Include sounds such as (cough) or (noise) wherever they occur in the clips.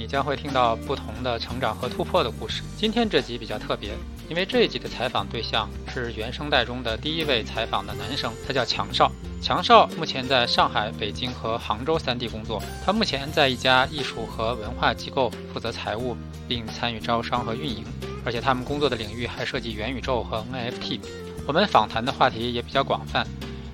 你将会听到不同的成长和突破的故事。今天这集比较特别，因为这一集的采访对象是原声带中的第一位采访的男生，他叫强少。强少目前在上海、北京和杭州三地工作。他目前在一家艺术和文化机构负责财务，并参与招商和运营。而且他们工作的领域还涉及元宇宙和 NFT。我们访谈的话题也比较广泛，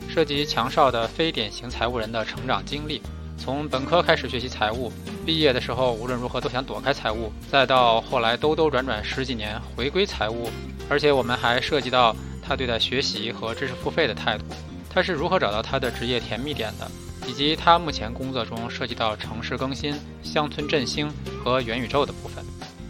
涉及强少的非典型财务人的成长经历。从本科开始学习财务，毕业的时候无论如何都想躲开财务，再到后来兜兜转转十几年回归财务，而且我们还涉及到他对待学习和知识付费的态度，他是如何找到他的职业甜蜜点的，以及他目前工作中涉及到城市更新、乡村振兴和元宇宙的部分。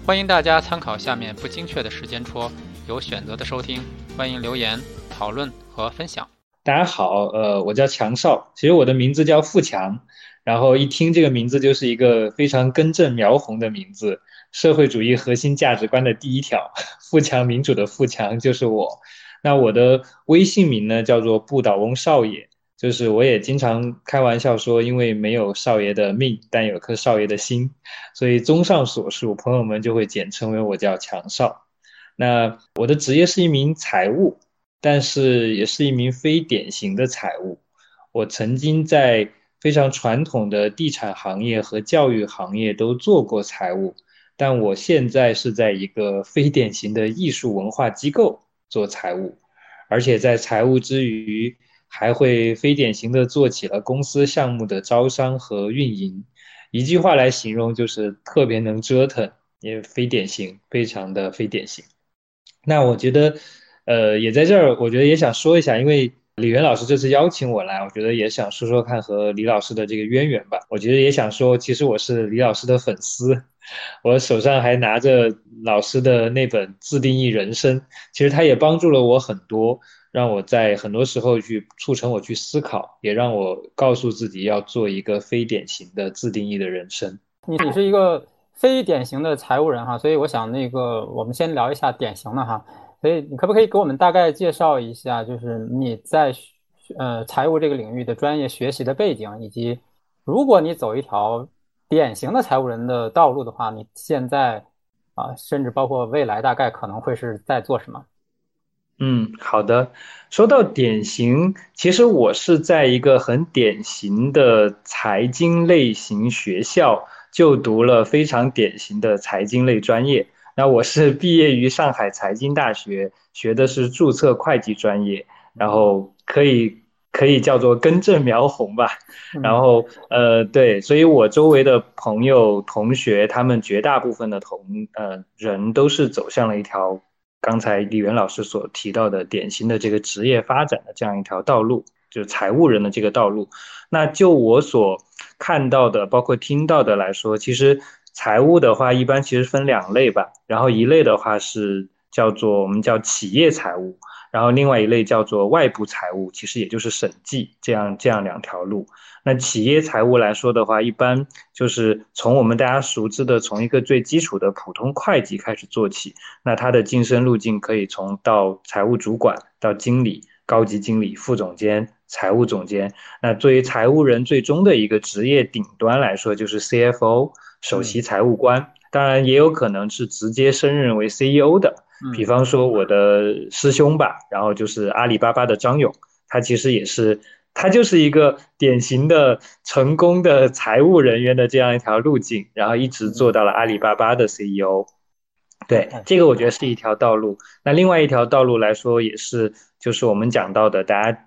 欢迎大家参考下面不精确的时间戳，有选择的收听，欢迎留言讨论和分享。大家好，呃，我叫强少，其实我的名字叫富强。然后一听这个名字就是一个非常根正苗红的名字，社会主义核心价值观的第一条，(laughs) 富强民主的富强就是我。那我的微信名呢叫做不倒翁少爷，就是我也经常开玩笑说，因为没有少爷的命，但有颗少爷的心，所以综上所述，朋友们就会简称为我叫强少。那我的职业是一名财务，但是也是一名非典型的财务。我曾经在。非常传统的地产行业和教育行业都做过财务，但我现在是在一个非典型的艺术文化机构做财务，而且在财务之余，还会非典型的做起了公司项目的招商和运营。一句话来形容，就是特别能折腾，也非典型，非常的非典型。那我觉得，呃，也在这儿，我觉得也想说一下，因为。李源老师这次邀请我来，我觉得也想说说看和李老师的这个渊源吧。我觉得也想说，其实我是李老师的粉丝，(laughs) 我手上还拿着老师的那本《自定义人生》，其实他也帮助了我很多，让我在很多时候去促成我去思考，也让我告诉自己要做一个非典型的自定义的人生。你你是一个非典型的财务人哈，所以我想那个我们先聊一下典型的哈。所以你可不可以给我们大概介绍一下，就是你在呃财务这个领域的专业学习的背景，以及如果你走一条典型的财务人的道路的话，你现在啊，甚至包括未来，大概可能会是在做什么？嗯，好的。说到典型，其实我是在一个很典型的财经类型学校就读了非常典型的财经类专业。那我是 (laughs) 毕业于上海财经大学，学的是注册会计专业，然后可以可以叫做根正苗红吧。(laughs) 然后呃对，所以我周围的朋友同学，他们绝大部分的同呃人都是走向了一条刚才李元老师所提到的典型的这个职业发展的这样一条道路，就是财务人的这个道路。那就我所看到的，包括听到的来说，其实。财务的话，一般其实分两类吧。然后一类的话是叫做我们叫企业财务，然后另外一类叫做外部财务，其实也就是审计这样这样两条路。那企业财务来说的话，一般就是从我们大家熟知的从一个最基础的普通会计开始做起。那它的晋升路径可以从到财务主管到经理、高级经理、副总监、财务总监。那作为财务人最终的一个职业顶端来说，就是 CFO。首席财务官，当然也有可能是直接升任为 CEO 的，比方说我的师兄吧，然后就是阿里巴巴的张勇，他其实也是，他就是一个典型的成功的财务人员的这样一条路径，然后一直做到了阿里巴巴的 CEO。对，这个我觉得是一条道路。那另外一条道路来说，也是就是我们讲到的，大家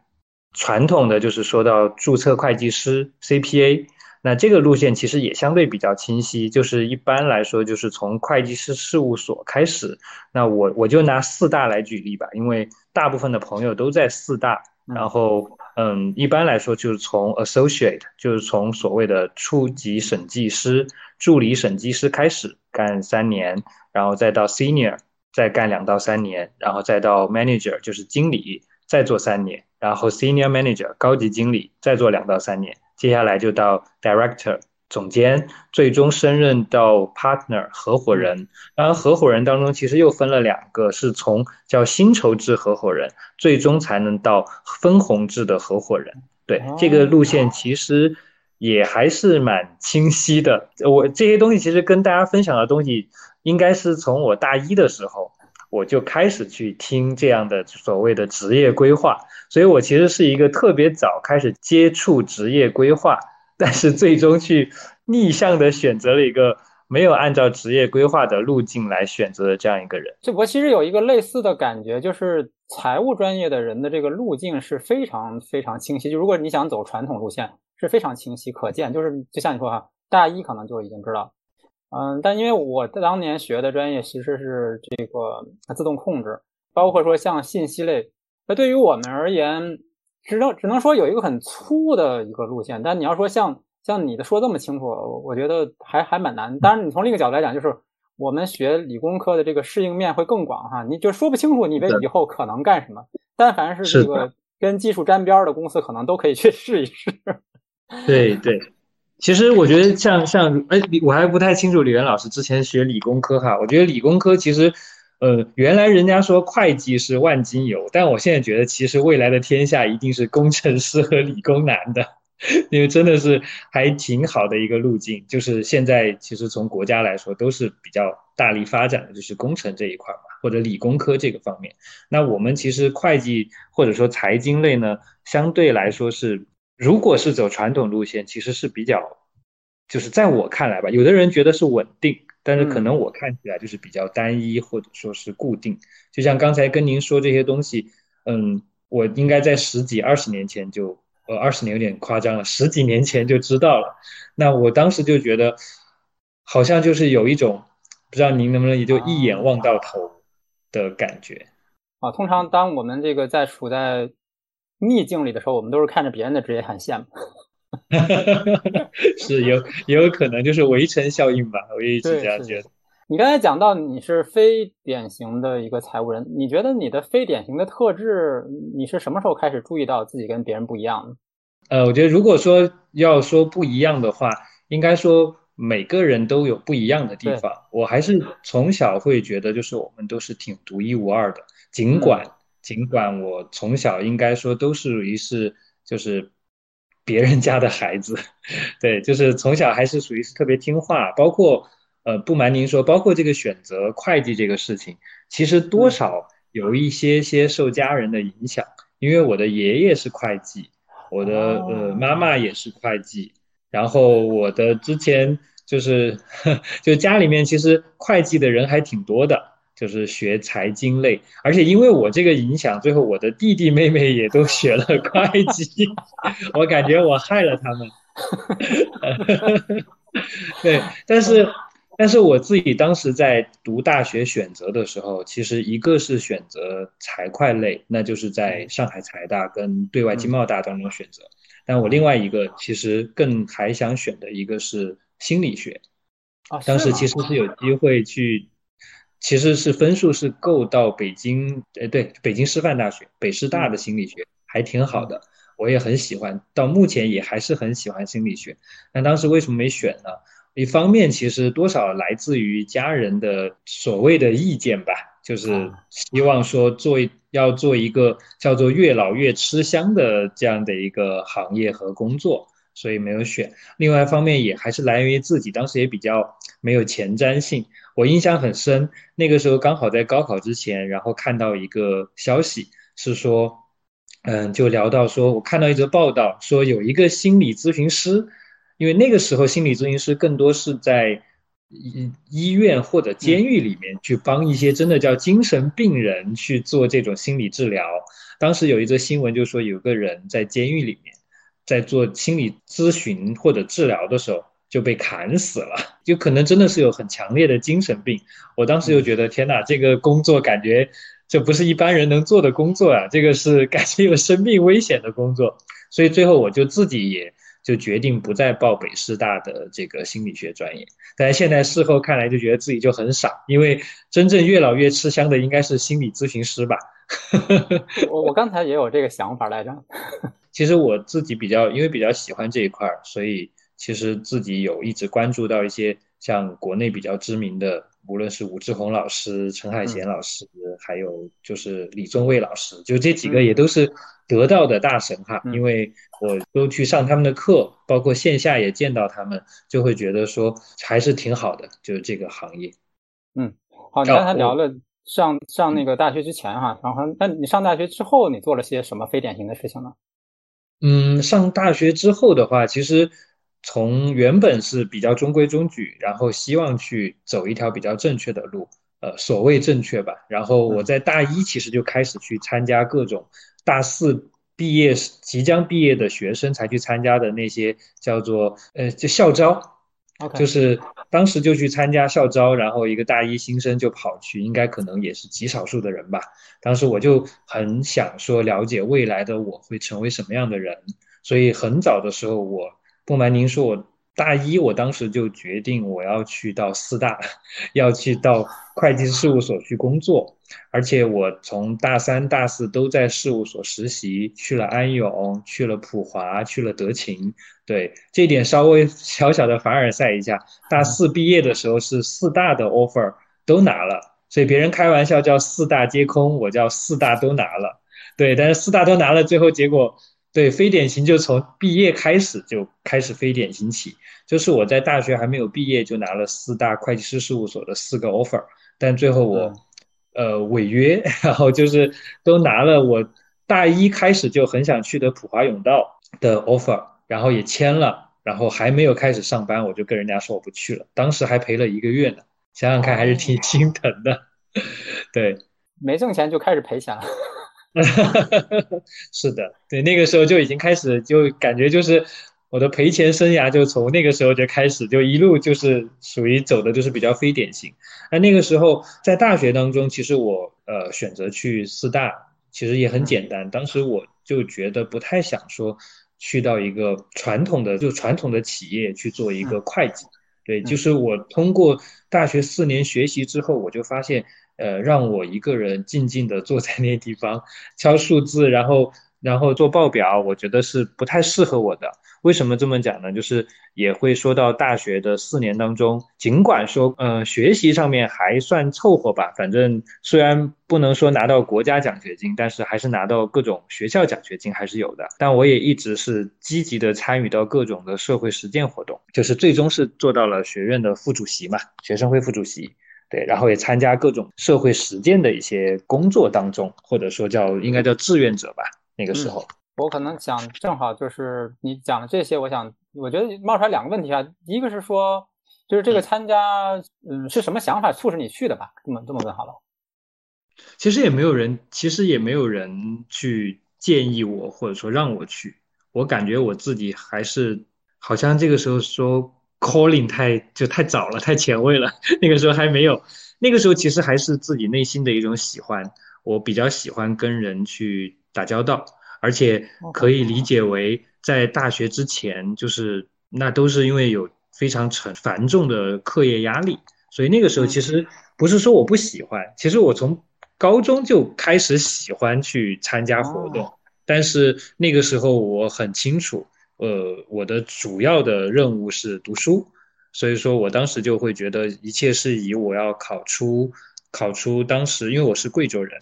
传统的就是说到注册会计师 CPA。那这个路线其实也相对比较清晰，就是一般来说就是从会计师事务所开始。那我我就拿四大来举例吧，因为大部分的朋友都在四大。然后，嗯，一般来说就是从 associate，就是从所谓的初级审计师、助理审计师开始，干三年，然后再到 senior 再干两到三年，然后再到 manager 就是经理再做三年，然后 senior manager 高级经理再做两到三年，接下来就到 director。总监最终升任到 partner 合伙人，然后合伙人当中其实又分了两个，是从叫薪酬制合伙人，最终才能到分红制的合伙人。对这个路线其实也还是蛮清晰的。我这些东西其实跟大家分享的东西，应该是从我大一的时候我就开始去听这样的所谓的职业规划，所以我其实是一个特别早开始接触职业规划。但是最终去逆向的选择了一个没有按照职业规划的路径来选择的这样一个人。就我其实有一个类似的感觉，就是财务专业的人的这个路径是非常非常清晰。就如果你想走传统路线，是非常清晰可见。就是就像你说哈，大一可能就已经知道，嗯，但因为我当年学的专业其实是这个自动控制，包括说像信息类，那对于我们而言。只能只能说有一个很粗的一个路线，但你要说像像你的说这么清楚，我觉得还还蛮难。当然，你从另一个角度来讲，就是我们学理工科的这个适应面会更广哈，你就说不清楚你为以后可能干什么。但凡是这个跟技术沾边的公司，可能都可以去试一试。对 (laughs) 对，其实我觉得像像哎，我还不太清楚李元老师之前学理工科哈，我觉得理工科其实。呃，原来人家说会计是万金油，但我现在觉得其实未来的天下一定是工程师和理工男的，(laughs) 因为真的是还挺好的一个路径。就是现在其实从国家来说都是比较大力发展的，就是工程这一块嘛，或者理工科这个方面。那我们其实会计或者说财经类呢，相对来说是，如果是走传统路线，其实是比较，就是在我看来吧，有的人觉得是稳定。但是可能我看起来就是比较单一或者说是固定，就像刚才跟您说这些东西，嗯，我应该在十几二十年前就，呃，二十年有点夸张了，十几年前就知道了。那我当时就觉得，好像就是有一种，不知道您能不能也就一眼望到头的感觉。啊，通常当我们这个在处在逆境里的时候，我们都是看着别人的职业很羡慕。(laughs) 是有也有可能就是围城效应吧，我也一直这样觉得。你刚才讲到你是非典型的一个财务人，你觉得你的非典型的特质，你是什么时候开始注意到自己跟别人不一样的？呃，我觉得如果说要说不一样的话，应该说每个人都有不一样的地方。我还是从小会觉得，就是我们都是挺独一无二的。尽管尽管我从小应该说都是于是就是。别人家的孩子，(laughs) 对，就是从小还是属于是特别听话，包括呃，不瞒您说，包括这个选择会计这个事情，其实多少有一些些受家人的影响，因为我的爷爷是会计，我的呃妈妈也是会计，然后我的之前就是 (laughs) 就家里面其实会计的人还挺多的。就是学财经类，而且因为我这个影响，最后我的弟弟妹妹也都学了 (laughs) 会计，我感觉我害了他们。(laughs) 对，但是但是我自己当时在读大学选择的时候，其实一个是选择财会类，那就是在上海财大跟对外经贸大当中选择，但我另外一个其实更还想选的一个是心理学，当时其实是有机会去。其实是分数是够到北京，呃，对，北京师范大学北师大的心理学还挺好的，我也很喜欢，到目前也还是很喜欢心理学。那当时为什么没选呢？一方面其实多少来自于家人的所谓的意见吧，就是希望说做要做一个叫做越老越吃香的这样的一个行业和工作，所以没有选。另外一方面也还是来源于自己当时也比较没有前瞻性。我印象很深，那个时候刚好在高考之前，然后看到一个消息，是说，嗯，就聊到说，我看到一则报道，说有一个心理咨询师，因为那个时候心理咨询师更多是在医医院或者监狱里面去帮一些真的叫精神病人去做这种心理治疗。当时有一则新闻就说，有个人在监狱里面在做心理咨询或者治疗的时候。就被砍死了，就可能真的是有很强烈的精神病。我当时就觉得，天哪，这个工作感觉这不是一般人能做的工作啊，这个是感觉有生命危险的工作。所以最后我就自己也就决定不再报北师大的这个心理学专业。但是现在事后看来，就觉得自己就很傻，因为真正越老越吃香的应该是心理咨询师吧。(laughs) 我我刚才也有这个想法来着。(laughs) 其实我自己比较，因为比较喜欢这一块儿，所以其实自己有一直关注到一些像国内比较知名的。无论是武志红老师、陈海贤老师，还有就是李宗伟老师，就这几个也都是得到的大神哈。因为我都去上他们的课，包括线下也见到他们，就会觉得说还是挺好的，就是这个行业。嗯，好，你刚才聊了上上那个大学之前哈，然后那你上大学之后你做了些什么非典型的事情呢？嗯，上大学之后的话，其实。从原本是比较中规中矩，然后希望去走一条比较正确的路，呃，所谓正确吧。然后我在大一其实就开始去参加各种大四毕业即将毕业的学生才去参加的那些叫做呃就校招，就是当时就去参加校招，然后一个大一新生就跑去，应该可能也是极少数的人吧。当时我就很想说了解未来的我会成为什么样的人，所以很早的时候我。不瞒您说，我大一我当时就决定我要去到四大，要去到会计事务所去工作，而且我从大三、大四都在事务所实习，去了安永，去了普华，去了德勤。对这点稍微小小的凡尔赛一下，大四毕业的时候是四大的 offer 都拿了，所以别人开玩笑叫四大皆空，我叫四大都拿了。对，但是四大都拿了，最后结果。对，非典型就从毕业开始就开始非典型起，就是我在大学还没有毕业就拿了四大会计师事务所的四个 offer，但最后我，呃，违约，(laughs) 然后就是都拿了我大一开始就很想去的普华永道的 offer，然后也签了，然后还没有开始上班，我就跟人家说我不去了，当时还赔了一个月呢，想想看还是挺心疼的，(laughs) 对，没挣钱就开始赔钱了。(laughs) 是的，对，那个时候就已经开始，就感觉就是我的赔钱生涯就从那个时候就开始，就一路就是属于走的就是比较非典型。那那个时候在大学当中，其实我呃选择去四大，其实也很简单。当时我就觉得不太想说去到一个传统的就传统的企业去做一个会计。对，就是我通过大学四年学习之后，我就发现。呃，让我一个人静静的坐在那地方敲数字，然后然后做报表，我觉得是不太适合我的。为什么这么讲呢？就是也会说到大学的四年当中，尽管说呃学习上面还算凑合吧，反正虽然不能说拿到国家奖学金，但是还是拿到各种学校奖学金还是有的。但我也一直是积极的参与到各种的社会实践活动，就是最终是做到了学院的副主席嘛，学生会副主席。对，然后也参加各种社会实践的一些工作当中，或者说叫应该叫志愿者吧。那个时候，我可能想正好就是你讲的这些，我想我觉得冒出来两个问题啊。一个是说，就是这个参加，嗯，是什么想法促使你去的吧？这么这么问好了。其实也没有人，其实也没有人去建议我，或者说让我去。我感觉我自己还是好像这个时候说。Calling 太就太早了，太前卫了。(laughs) 那个时候还没有，那个时候其实还是自己内心的一种喜欢。我比较喜欢跟人去打交道，而且可以理解为在大学之前，就是那都是因为有非常沉繁重的课业压力，所以那个时候其实不是说我不喜欢，其实我从高中就开始喜欢去参加活动，但是那个时候我很清楚。呃，我的主要的任务是读书，所以说我当时就会觉得一切是以我要考出考出当时，因为我是贵州人，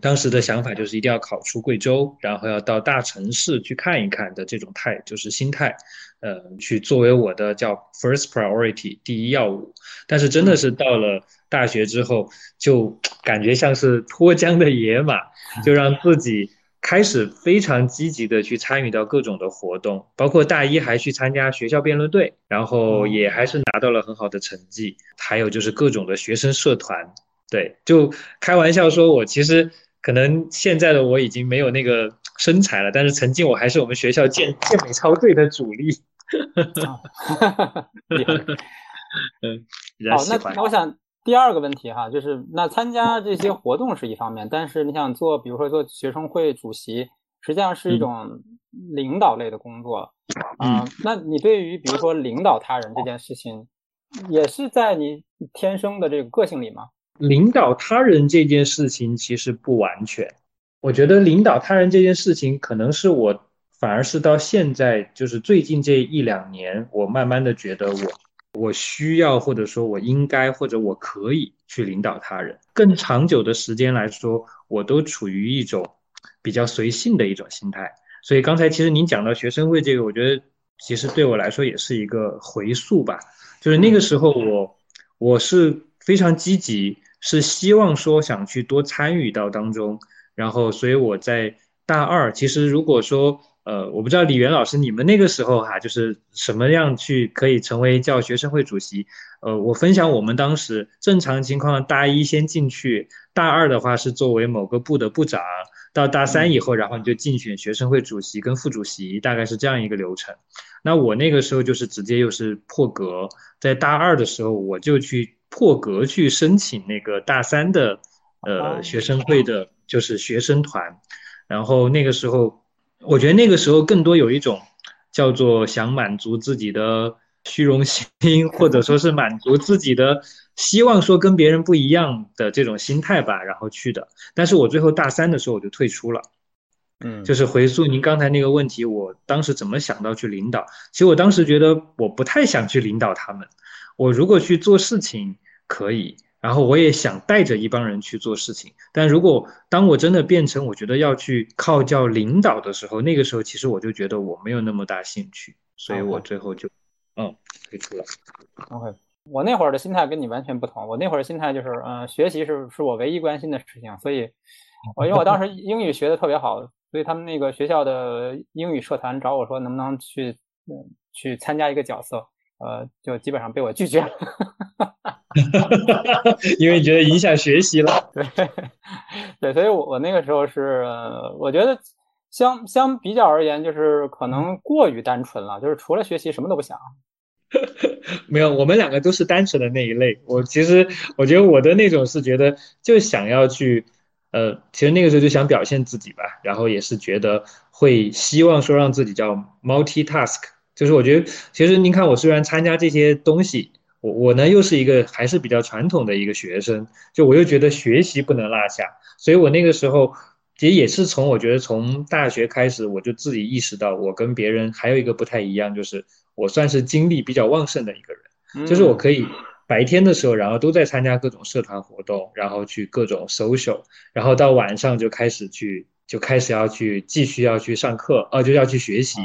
当时的想法就是一定要考出贵州，然后要到大城市去看一看的这种态，就是心态，呃，去作为我的叫 first priority 第一要务。但是真的是到了大学之后，就感觉像是脱缰的野马，(laughs) 就让自己。开始非常积极的去参与到各种的活动，包括大一还去参加学校辩论队，然后也还是拿到了很好的成绩。还有就是各种的学生社团，对，就开玩笑说，我其实可能现在的我已经没有那个身材了，但是曾经我还是我们学校健健美操队的主力。(laughs) (laughs) 嗯，好，那那我想。第二个问题哈，就是那参加这些活动是一方面，但是你想做，比如说做学生会主席，实际上是一种领导类的工作 (clears throat) 啊。那你对于比如说领导他人这件事情，也是在你天生的这个个性里吗？领导他人这件事情其实不完全，我觉得领导他人这件事情可能是我反而是到现在就是最近这一两年，我慢慢的觉得我我需要或者说我应该或者我可以去领导他人。更长久的时间来说，我都处于一种比较随性的一种心态。所以刚才其实您讲到学生会这个，我觉得其实对我来说也是一个回溯吧。就是那个时候我我是非常积极。是希望说想去多参与到当中，然后所以我在大二，其实如果说呃，我不知道李元老师你们那个时候哈，就是什么样去可以成为叫学生会主席？呃，我分享我们当时正常情况，大一先进去，大二的话是作为某个部的部长，到大三以后，然后你就竞选学生会主席跟副主席，大概是这样一个流程。那我那个时候就是直接又是破格，在大二的时候我就去。破格去申请那个大三的呃学生会的，就是学生团，然后那个时候，我觉得那个时候更多有一种叫做想满足自己的虚荣心，(laughs) 或者说是满足自己的希望，说跟别人不一样的这种心态吧，然后去的。但是我最后大三的时候我就退出了，嗯，就是回溯您刚才那个问题，我当时怎么想到去领导？其实我当时觉得我不太想去领导他们。我如果去做事情可以，然后我也想带着一帮人去做事情，但如果当我真的变成我觉得要去靠叫领导的时候，那个时候其实我就觉得我没有那么大兴趣，所以我最后就嗯退出了。OK，我那会儿的心态跟你完全不同，我那会儿心态就是嗯学习是是我唯一关心的事情，所以 (laughs) 我因为我当时英语学的特别好，所以他们那个学校的英语社团找我说能不能去嗯去参加一个角色。呃，就基本上被我拒绝了，(laughs) (laughs) 因为你觉得影响学习了。(laughs) 对，对，所以我我那个时候是，我觉得相相比较而言，就是可能过于单纯了，就是除了学习什么都不想。(laughs) 没有，我们两个都是单纯的那一类。我其实我觉得我的那种是觉得就想要去，呃，其实那个时候就想表现自己吧，然后也是觉得会希望说让自己叫 multi task。就是我觉得，其实您看，我虽然参加这些东西，我我呢又是一个还是比较传统的一个学生，就我又觉得学习不能落下，所以我那个时候其实也是从我觉得从大学开始，我就自己意识到，我跟别人还有一个不太一样，就是我算是精力比较旺盛的一个人，就是我可以白天的时候，然后都在参加各种社团活动，然后去各种 social，然后到晚上就开始去就开始要去继续要去上课，呃，就要去学习。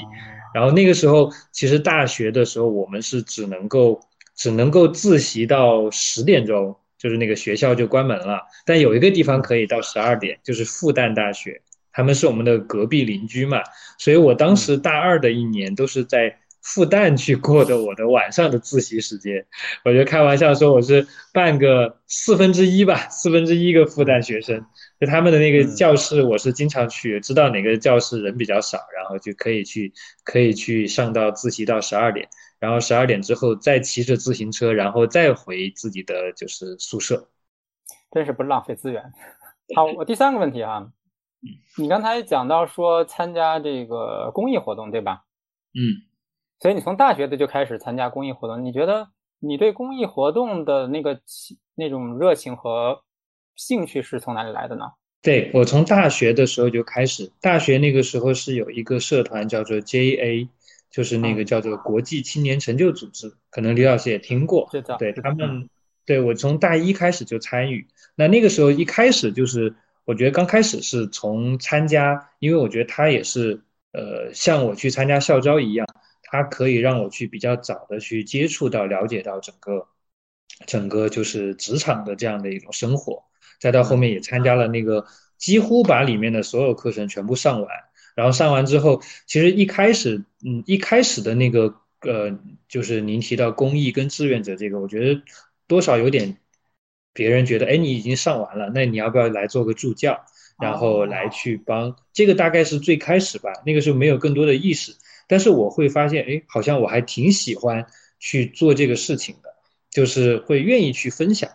然后那个时候，其实大学的时候，我们是只能够只能够自习到十点钟，就是那个学校就关门了。但有一个地方可以到十二点，就是复旦大学，他们是我们的隔壁邻居嘛。所以我当时大二的一年都是在复旦去过的我的晚上的自习时间。我就开玩笑说我是半个四分之一吧，四分之一个复旦学生。就他们的那个教室，我是经常去，知道哪个教室人比较少，然后就可以去，可以去上到自习到十二点，然后十二点之后再骑着自行车，然后再回自己的就是宿舍。真是不浪费资源。(laughs) 好，我第三个问题啊，你刚才讲到说参加这个公益活动，对吧？嗯。所以你从大学的就开始参加公益活动，你觉得你对公益活动的那个那种热情和？兴趣是从哪里来的呢？对我从大学的时候就开始，大学那个时候是有一个社团叫做 JA，就是那个叫做国际青年成就组织，可能李老师也听过。对他们，对我从大一开始就参与。那那个时候一开始就是，我觉得刚开始是从参加，因为我觉得他也是，呃，像我去参加校招一样，他可以让我去比较早的去接触到、了解到整个整个就是职场的这样的一种生活。再到后面也参加了那个，几乎把里面的所有课程全部上完。然后上完之后，其实一开始，嗯，一开始的那个，呃，就是您提到公益跟志愿者这个，我觉得多少有点，别人觉得，哎，你已经上完了，那你要不要来做个助教，然后来去帮？这个大概是最开始吧，那个时候没有更多的意识。但是我会发现，哎，好像我还挺喜欢去做这个事情的，就是会愿意去分享。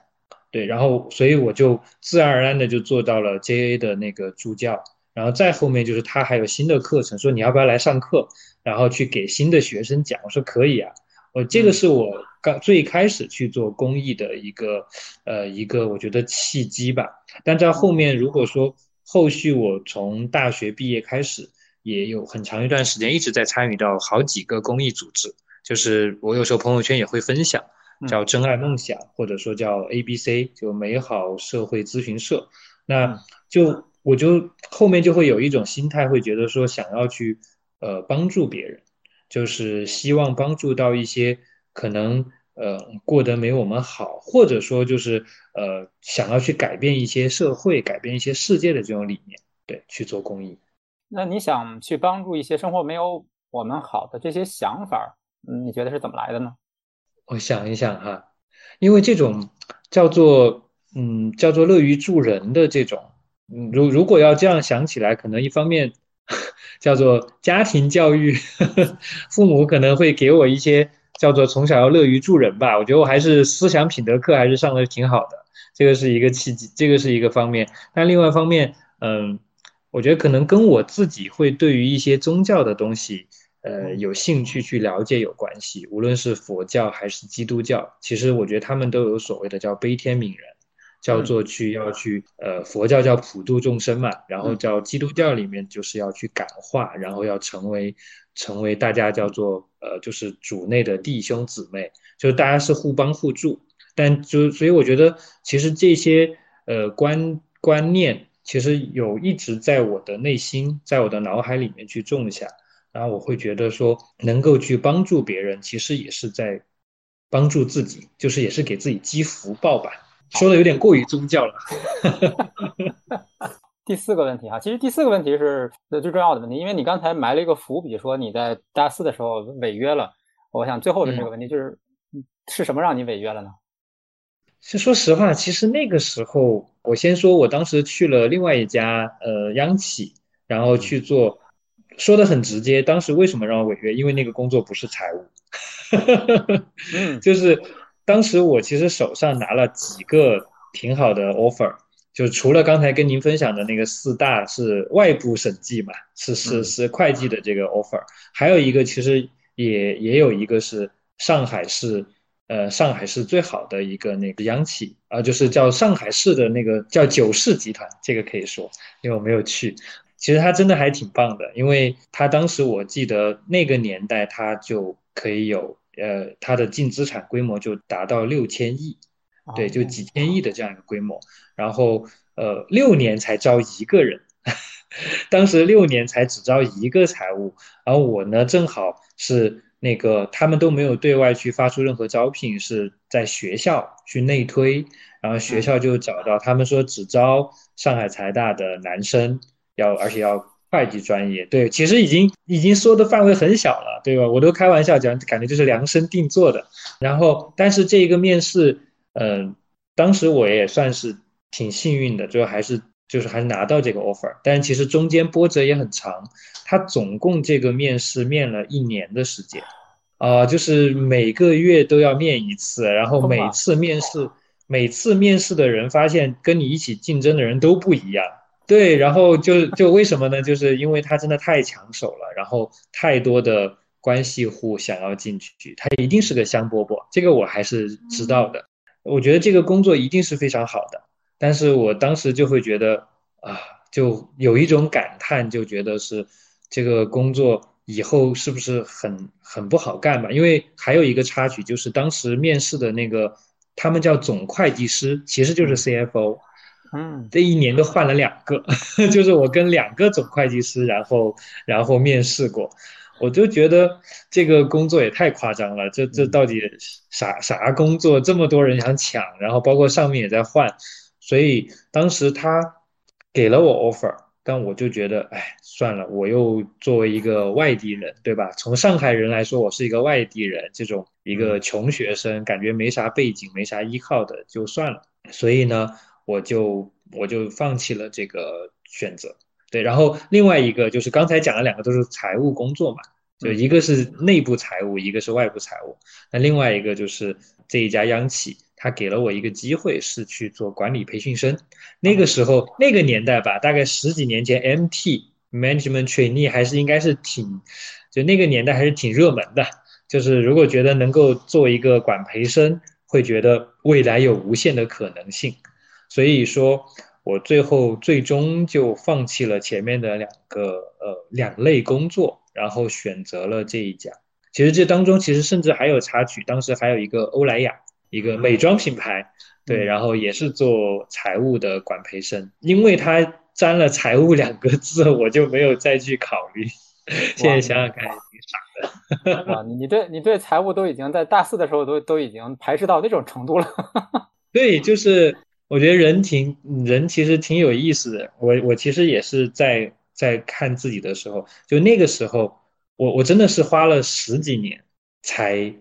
对，然后所以我就自然而然的就做到了 JA 的那个助教，然后再后面就是他还有新的课程，说你要不要来上课，然后去给新的学生讲。我说可以啊，我这个是我刚最开始去做公益的一个呃一个我觉得契机吧。但在后面如果说后续我从大学毕业开始，也有很长一段时间一直在参与到好几个公益组织，就是我有时候朋友圈也会分享，叫真爱梦想，或者说叫 A B C，就美好社会咨询社，那就。我就后面就会有一种心态，会觉得说想要去呃帮助别人，就是希望帮助到一些可能呃过得没我们好，或者说就是呃想要去改变一些社会、改变一些世界的这种理念，对，去做公益。那你想去帮助一些生活没有我们好的这些想法，嗯，你觉得是怎么来的呢？我想一想哈，因为这种叫做嗯叫做乐于助人的这种。嗯，如如果要这样想起来，可能一方面 (laughs) 叫做家庭教育呵呵，(laughs) 父母可能会给我一些叫做从小要乐于助人吧。我觉得我还是思想品德课还是上的挺好的，这个是一个契机，这个是一个方面。但另外一方面，嗯，我觉得可能跟我自己会对于一些宗教的东西，呃，有兴趣去了解有关系。无论是佛教还是基督教，其实我觉得他们都有所谓的叫悲天悯人。叫做去要去呃佛教叫普度众生嘛，然后叫基督教里面就是要去感化，然后要成为成为大家叫做呃就是主内的弟兄姊妹，就是大家是互帮互助。但就所以我觉得其实这些呃观观念其实有一直在我的内心，在我的脑海里面去种下，然后我会觉得说能够去帮助别人，其实也是在帮助自己，就是也是给自己积福报吧。说的有点过于宗教了。(laughs) 第四个问题哈，其实第四个问题是最重要的问题，因为你刚才埋了一个伏笔，说你在大四的时候违约了。我想最后的这个问题就是，是什么让你违约了呢？是说实话，其实那个时候，我先说，我当时去了另外一家呃央企，然后去做，说的很直接，当时为什么让我违约？因为那个工作不是财务，嗯，(laughs) 就是。当时我其实手上拿了几个挺好的 offer，就除了刚才跟您分享的那个四大是外部审计嘛，是是是会计的这个 offer，还有一个其实也也有一个是上海市，呃上海市最好的一个那个央企啊，就是叫上海市的那个叫九世集团，这个可以说，因为我没有去，其实它真的还挺棒的，因为它当时我记得那个年代它就可以有。呃，它的净资产规模就达到六千亿，对，就几千亿的这样一个规模。然后，呃，六年才招一个人，(laughs) 当时六年才只招一个财务。然后我呢，正好是那个他们都没有对外去发出任何招聘，是在学校去内推，然后学校就找到他们说只招上海财大的男生，要而且要。会计专业对，其实已经已经说的范围很小了，对吧？我都开玩笑讲，感觉就是量身定做的。然后，但是这一个面试，嗯，当时我也算是挺幸运的，最后还是就是还是拿到这个 offer。但是其实中间波折也很长，他总共这个面试面了一年的时间，啊，就是每个月都要面一次，然后每次面试，每次面试的人发现跟你一起竞争的人都不一样。对，然后就就为什么呢？就是因为他真的太抢手了，然后太多的关系户想要进去，他一定是个香饽饽，这个我还是知道的。我觉得这个工作一定是非常好的，但是我当时就会觉得啊，就有一种感叹，就觉得是这个工作以后是不是很很不好干吧？因为还有一个插曲，就是当时面试的那个，他们叫总会计师，其实就是 CFO。嗯，这一年都换了两个，(laughs) 就是我跟两个总会计师，然后然后面试过，我就觉得这个工作也太夸张了，这这到底啥啥工作，这么多人想抢，然后包括上面也在换，所以当时他给了我 offer，但我就觉得，哎，算了，我又作为一个外地人，对吧？从上海人来说，我是一个外地人，这种一个穷学生，感觉没啥背景，没啥依靠的，就算了。所以呢。我就我就放弃了这个选择，对，然后另外一个就是刚才讲的两个都是财务工作嘛，就一个是内部财务，一个是外部财务，那另外一个就是这一家央企，他给了我一个机会，是去做管理培训生。那个时候那个年代吧，大概十几年前，MT Management Trainee 还是应该是挺，就那个年代还是挺热门的。就是如果觉得能够做一个管培生，会觉得未来有无限的可能性。所以说我最后最终就放弃了前面的两个呃两类工作，然后选择了这一家。其实这当中其实甚至还有插曲，当时还有一个欧莱雅。一个美妆品牌，对，然后也是做财务的管培生，因为他沾了财务两个字，我就没有再去考虑。现在想想看，挺傻的。哇，你对你对财务都已经在大四的时候都都已经排斥到那种程度了。(laughs) 对，就是我觉得人挺人其实挺有意思的。我我其实也是在在看自己的时候，就那个时候，我我真的是花了十几年才。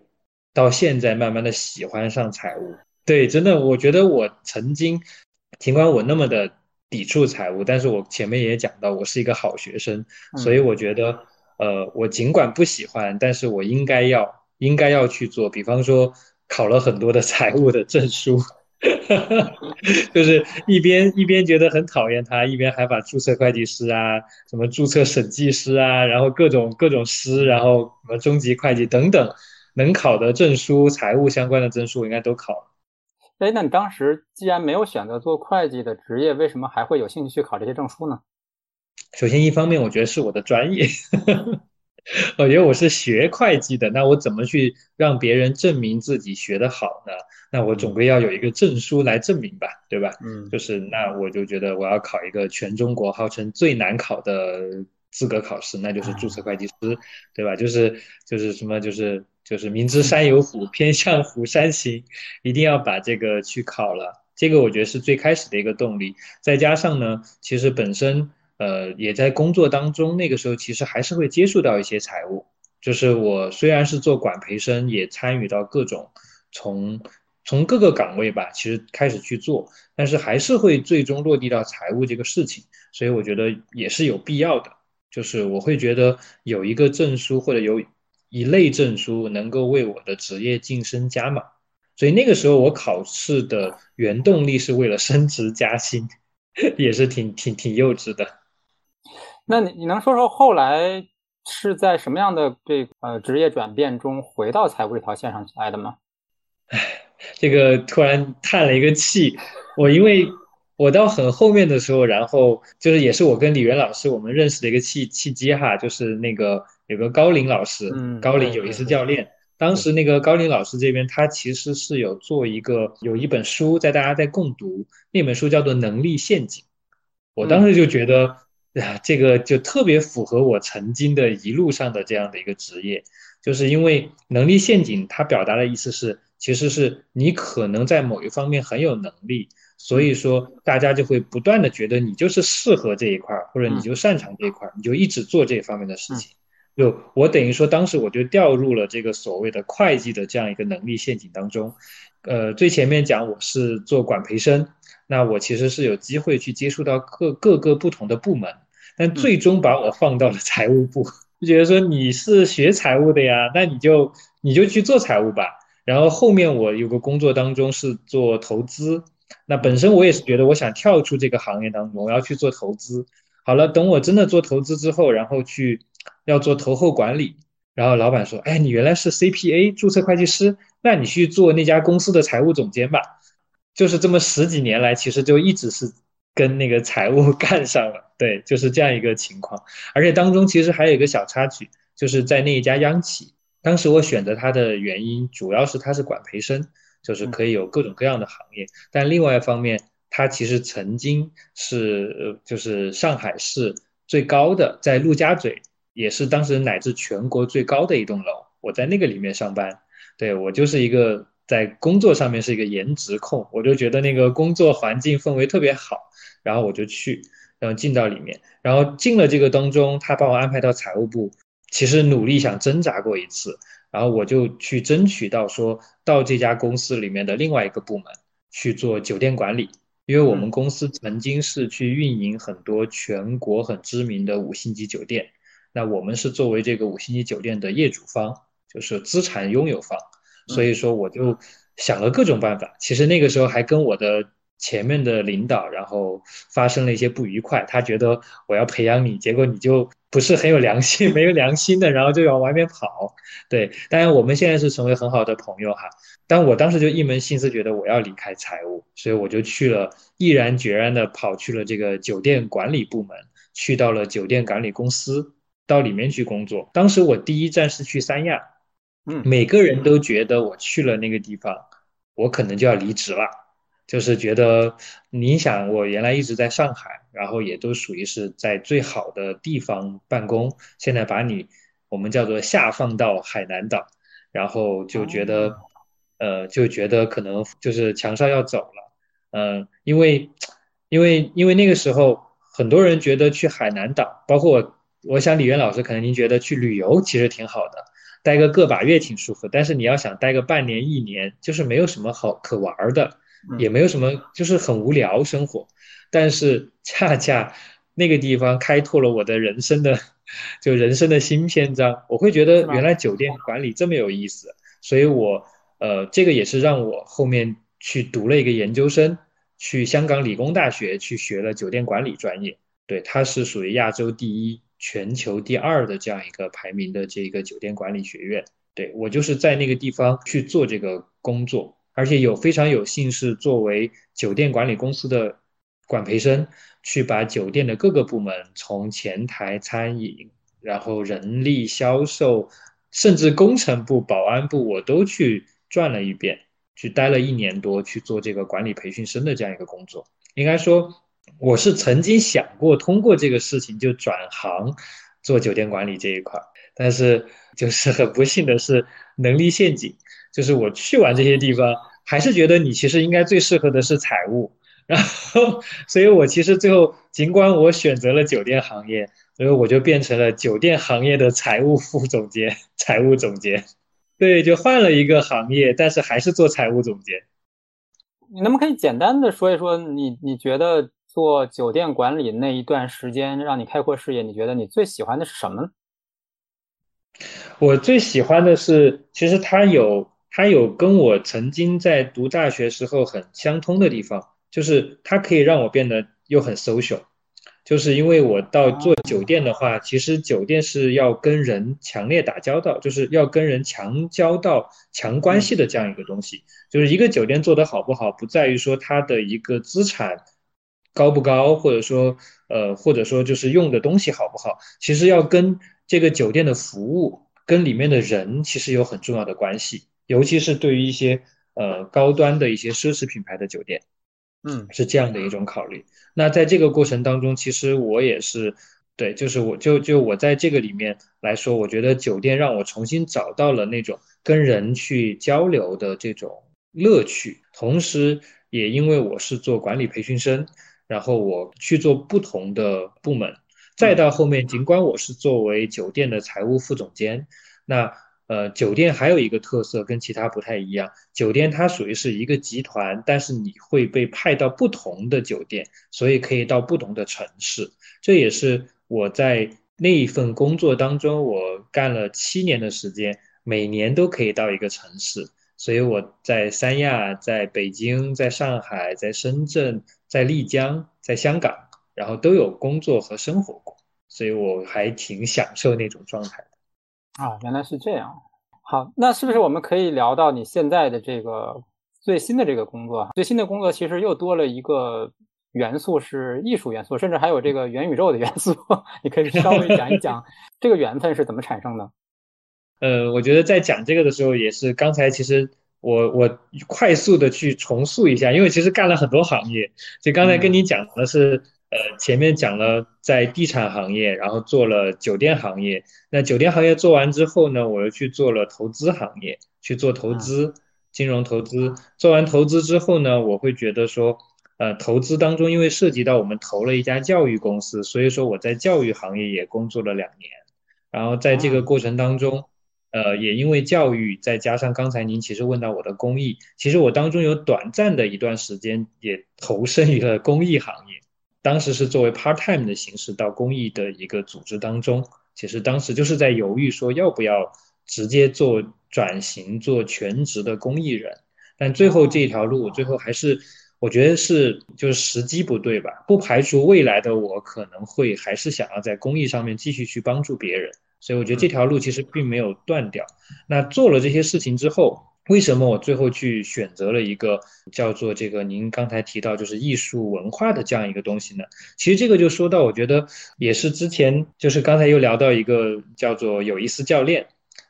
到现在慢慢的喜欢上财务，对，真的，我觉得我曾经，尽管我那么的抵触财务，但是我前面也讲到，我是一个好学生，所以我觉得，呃，我尽管不喜欢，但是我应该要，应该要去做。比方说，考了很多的 (laughs) 财务的证书，(laughs) 就是一边一边觉得很讨厌他，一边还把注册会计师啊，什么注册审计师啊，然后各种各种师，然后什么中级会计等等。能考的证书，财务相关的证书应该都考了。哎，那你当时既然没有选择做会计的职业，为什么还会有兴趣去考这些证书呢？首先，一方面我觉得是我的专业，(laughs) 我觉得我是学会计的，那我怎么去让别人证明自己学得好呢？那我总归要有一个证书来证明吧，对吧？嗯，就是那我就觉得我要考一个全中国号称最难考的资格考试，那就是注册会计师，对吧？就是就是什么就是。就是明知山有虎，偏向虎山行，一定要把这个去考了。这个我觉得是最开始的一个动力。再加上呢，其实本身呃也在工作当中，那个时候其实还是会接触到一些财务。就是我虽然是做管培生，也参与到各种从从各个岗位吧，其实开始去做，但是还是会最终落地到财务这个事情。所以我觉得也是有必要的。就是我会觉得有一个证书或者有。一类证书能够为我的职业晋升加码，所以那个时候我考试的原动力是为了升职加薪，(laughs) 也是挺挺挺幼稚的。那你你能说说后来是在什么样的这呃职业转变中回到财务这条线上来的吗？唉，(sighs) 这个突然叹了一个气，我因为。我到很后面的时候，然后就是也是我跟李源老师我们认识的一个契契机哈，就是那个有个高林老师，高林有一次教练，当时那个高林老师这边他其实是有做一个有一本书在大家在共读，那本书叫做《能力陷阱》，我当时就觉得呀，这个就特别符合我曾经的一路上的这样的一个职业，就是因为能力陷阱它表达的意思是，其实是你可能在某一方面很有能力。所以说，大家就会不断的觉得你就是适合这一块儿，或者你就擅长这一块儿，你就一直做这方面的事情。就我等于说，当时我就掉入了这个所谓的会计的这样一个能力陷阱当中。呃，最前面讲我是做管培生，那我其实是有机会去接触到各各个不同的部门，但最终把我放到了财务部，就觉得说你是学财务的呀，那你就你就去做财务吧。然后后面我有个工作当中是做投资。那本身我也是觉得，我想跳出这个行业当中，我要去做投资。好了，等我真的做投资之后，然后去要做投后管理，然后老板说：“哎，你原来是 CPA 注册会计师，那你去做那家公司的财务总监吧。”就是这么十几年来，其实就一直是跟那个财务 (laughs) 干上了。对，就是这样一个情况。而且当中其实还有一个小插曲，就是在那一家央企，当时我选择它的原因，主要是它是管培生。就是可以有各种各样的行业，但另外一方面，它其实曾经是就是上海市最高的，在陆家嘴也是当时乃至全国最高的一栋楼。我在那个里面上班，对我就是一个在工作上面是一个颜值控，我就觉得那个工作环境氛围特别好，然后我就去，然后进到里面，然后进了这个当中，他把我安排到财务部，其实努力想挣扎过一次。然后我就去争取到，说到这家公司里面的另外一个部门去做酒店管理，因为我们公司曾经是去运营很多全国很知名的五星级酒店，那我们是作为这个五星级酒店的业主方，就是资产拥有方，所以说我就想了各种办法。其实那个时候还跟我的前面的领导，然后发生了一些不愉快。他觉得我要培养你，结果你就不是很有良心，(laughs) 没有良心的，然后就往外面跑。对，当然我们现在是成为很好的朋友哈。但我当时就一门心思觉得我要离开财务，所以我就去了，毅然决然的跑去了这个酒店管理部门，去到了酒店管理公司，到里面去工作。当时我第一站是去三亚，嗯，每个人都觉得我去了那个地方，我可能就要离职了，就是觉得你想我原来一直在上海，然后也都属于是在最好的地方办公，现在把你我们叫做下放到海南岛，然后就觉得。呃，就觉得可能就是强少要走了，嗯，因为，因为，因为那个时候很多人觉得去海南岛，包括我，我想李渊老师可能您觉得去旅游其实挺好的，待个个把月挺舒服，但是你要想待个半年一年，就是没有什么好可玩的，也没有什么，就是很无聊生活。但是恰恰那个地方开拓了我的人生的，(laughs) 就人生的新篇章。我会觉得原来酒店管理这么有意思，所以我。呃，这个也是让我后面去读了一个研究生，去香港理工大学去学了酒店管理专业。对，它是属于亚洲第一、全球第二的这样一个排名的这个酒店管理学院。对我就是在那个地方去做这个工作，而且有非常有幸是作为酒店管理公司的管培生，去把酒店的各个部门从前台、餐饮，然后人力、销售，甚至工程部、保安部，我都去。转了一遍，去待了一年多，去做这个管理培训生的这样一个工作。应该说，我是曾经想过通过这个事情就转行做酒店管理这一块，但是就是很不幸的是能力陷阱，就是我去完这些地方，还是觉得你其实应该最适合的是财务，然后，所以我其实最后尽管我选择了酒店行业，所以我就变成了酒店行业的财务副总监、(laughs) 财务总监。对，就换了一个行业，但是还是做财务总监。你能不能可以简单的说一说，你你觉得做酒店管理那一段时间让你开阔视野，你觉得你最喜欢的是什么呢？我最喜欢的是，其实它有它有跟我曾经在读大学时候很相通的地方，就是它可以让我变得又很 social。就是因为我到做酒店的话，其实酒店是要跟人强烈打交道，就是要跟人强交道、强关系的这样一个东西。就是一个酒店做得好不好，不在于说它的一个资产高不高，或者说呃，或者说就是用的东西好不好，其实要跟这个酒店的服务、跟里面的人其实有很重要的关系，尤其是对于一些呃高端的一些奢侈品牌的酒店。嗯，是这样的一种考虑。那在这个过程当中，其实我也是，对，就是我就就我在这个里面来说，我觉得酒店让我重新找到了那种跟人去交流的这种乐趣。同时，也因为我是做管理培训生，然后我去做不同的部门，再到后面，尽管我是作为酒店的财务副总监，那。呃，酒店还有一个特色跟其他不太一样，酒店它属于是一个集团，但是你会被派到不同的酒店，所以可以到不同的城市。这也是我在那一份工作当中，我干了七年的时间，每年都可以到一个城市。所以我在三亚、在北京、在上海、在深圳、在丽江、在香港，然后都有工作和生活过，所以我还挺享受那种状态的。啊，原来是这样。好，那是不是我们可以聊到你现在的这个最新的这个工作？最新的工作其实又多了一个元素，是艺术元素，甚至还有这个元宇宙的元素。(laughs) 你可以稍微讲一讲 (laughs) 这个缘分是怎么产生的？呃，我觉得在讲这个的时候，也是刚才其实我我快速的去重塑一下，因为其实干了很多行业，就刚才跟你讲的是。呃，前面讲了在地产行业，然后做了酒店行业。那酒店行业做完之后呢，我又去做了投资行业，去做投资、金融投资。做完投资之后呢，我会觉得说，呃，投资当中因为涉及到我们投了一家教育公司，所以说我在教育行业也工作了两年。然后在这个过程当中，呃，也因为教育，再加上刚才您其实问到我的公益，其实我当中有短暂的一段时间也投身于了公益行业。当时是作为 part time 的形式到公益的一个组织当中，其实当时就是在犹豫说要不要直接做转型做全职的公益人。但最后这条路，最后还是我觉得是就是时机不对吧？不排除未来的我可能会还是想要在公益上面继续去帮助别人，所以我觉得这条路其实并没有断掉。那做了这些事情之后。为什么我最后去选择了一个叫做这个您刚才提到就是艺术文化的这样一个东西呢？其实这个就说到，我觉得也是之前就是刚才又聊到一个叫做有意思教练，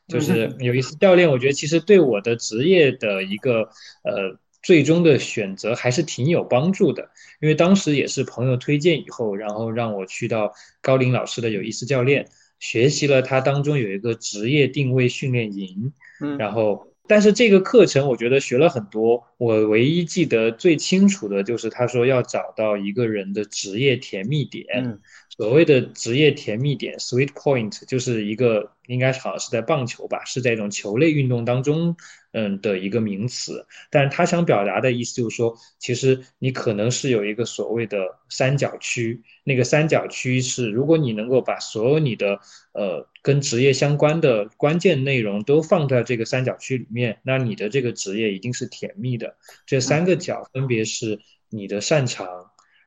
就是有意思教练，我觉得其实对我的职业的一个呃最终的选择还是挺有帮助的，因为当时也是朋友推荐以后，然后让我去到高林老师的有意思教练学习了，他当中有一个职业定位训练营，嗯，然后。但是这个课程我觉得学了很多，我唯一记得最清楚的就是他说要找到一个人的职业甜蜜点。所谓的职业甜蜜点 （sweet point） 就是一个应该好像是在棒球吧，是在一种球类运动当中，嗯的一个名词。但是他想表达的意思就是说，其实你可能是有一个所谓的三角区，那个三角区是如果你能够把所有你的呃跟职业相关的关键内容都放在这个三角区里面，那你的这个职业一定是甜蜜的。这三个角分别是你的擅长，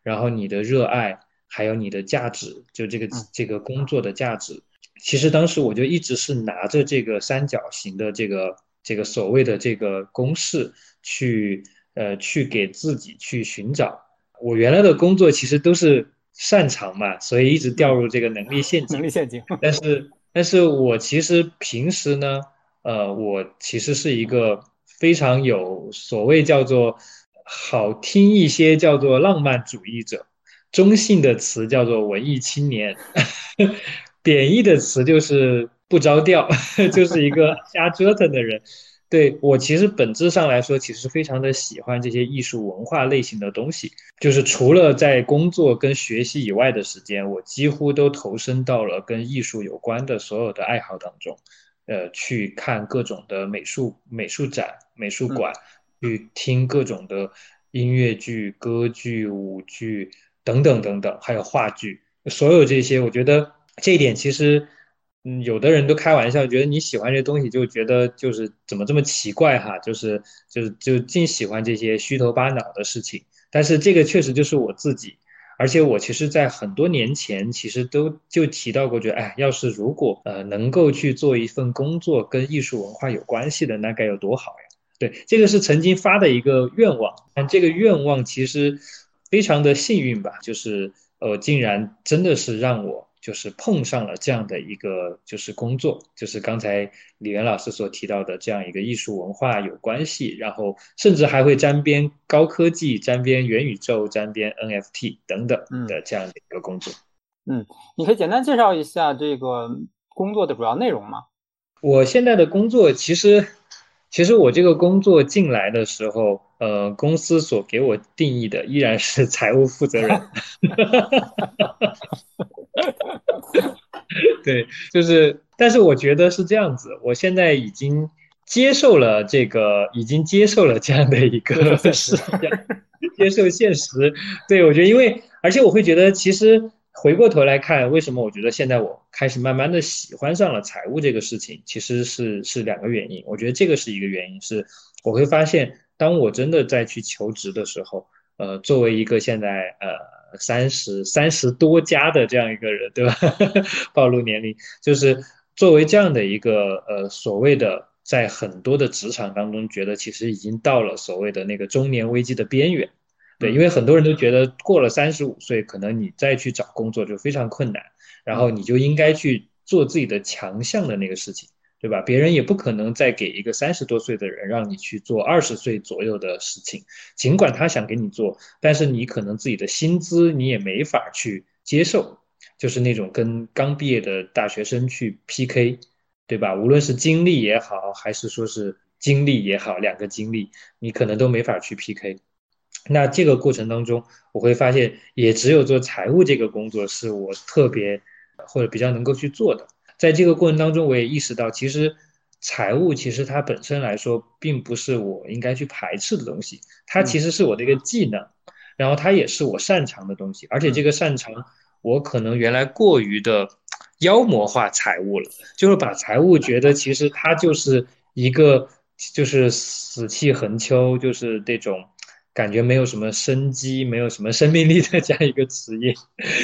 然后你的热爱。还有你的价值，就这个这个工作的价值，其实当时我就一直是拿着这个三角形的这个这个所谓的这个公式去呃去给自己去寻找。我原来的工作其实都是擅长嘛，所以一直掉入这个能力陷阱。能力陷阱。但是但是我其实平时呢，呃，我其实是一个非常有所谓叫做好听一些叫做浪漫主义者。中性的词叫做文艺青年，(laughs) 贬义的词就是不着调，(laughs) 就是一个瞎折腾的人。对我其实本质上来说，其实非常的喜欢这些艺术文化类型的东西。就是除了在工作跟学习以外的时间，我几乎都投身到了跟艺术有关的所有的爱好当中。呃，去看各种的美术美术展、美术馆，去听各种的音乐剧、歌剧、舞剧。等等等等，还有话剧，所有这些，我觉得这一点其实，嗯，有的人都开玩笑，觉得你喜欢这东西，就觉得就是怎么这么奇怪哈，就是就是就净喜欢这些虚头巴脑的事情。但是这个确实就是我自己，而且我其实，在很多年前，其实都就提到过，觉得哎，要是如果呃能够去做一份工作跟艺术文化有关系的，那该有多好呀？对，这个是曾经发的一个愿望，但这个愿望其实。非常的幸运吧，就是呃，竟然真的是让我就是碰上了这样的一个就是工作，就是刚才李元老师所提到的这样一个艺术文化有关系，然后甚至还会沾边高科技、沾边元宇宙、沾边 NFT 等等的这样的一个工作。嗯，你可以简单介绍一下这个工作的主要内容吗？我现在的工作其实。其实我这个工作进来的时候，呃，公司所给我定义的依然是财务负责人。(laughs) 对，就是，但是我觉得是这样子，我现在已经接受了这个，已经接受了这样的一个事实，接受现实。对，我觉得，因为而且我会觉得，其实。回过头来看，为什么我觉得现在我开始慢慢的喜欢上了财务这个事情，其实是是两个原因。我觉得这个是一个原因，是我会发现，当我真的在去求职的时候，呃，作为一个现在呃三十三十多加的这样一个人，对吧？(laughs) 暴露年龄，就是作为这样的一个呃所谓的在很多的职场当中，觉得其实已经到了所谓的那个中年危机的边缘。对，因为很多人都觉得过了三十五岁，可能你再去找工作就非常困难，然后你就应该去做自己的强项的那个事情，对吧？别人也不可能再给一个三十多岁的人让你去做二十岁左右的事情，尽管他想给你做，但是你可能自己的薪资你也没法去接受，就是那种跟刚毕业的大学生去 PK，对吧？无论是经历也好，还是说是经历也好，两个经历你可能都没法去 PK。那这个过程当中，我会发现，也只有做财务这个工作是我特别或者比较能够去做的。在这个过程当中，我也意识到，其实财务其实它本身来说，并不是我应该去排斥的东西，它其实是我的一个技能，然后它也是我擅长的东西。而且这个擅长，我可能原来过于的妖魔化财务了，就是把财务觉得其实它就是一个。就是死气横秋，就是这种感觉没有什么生机、没有什么生命力的 (laughs) 这样一个职业。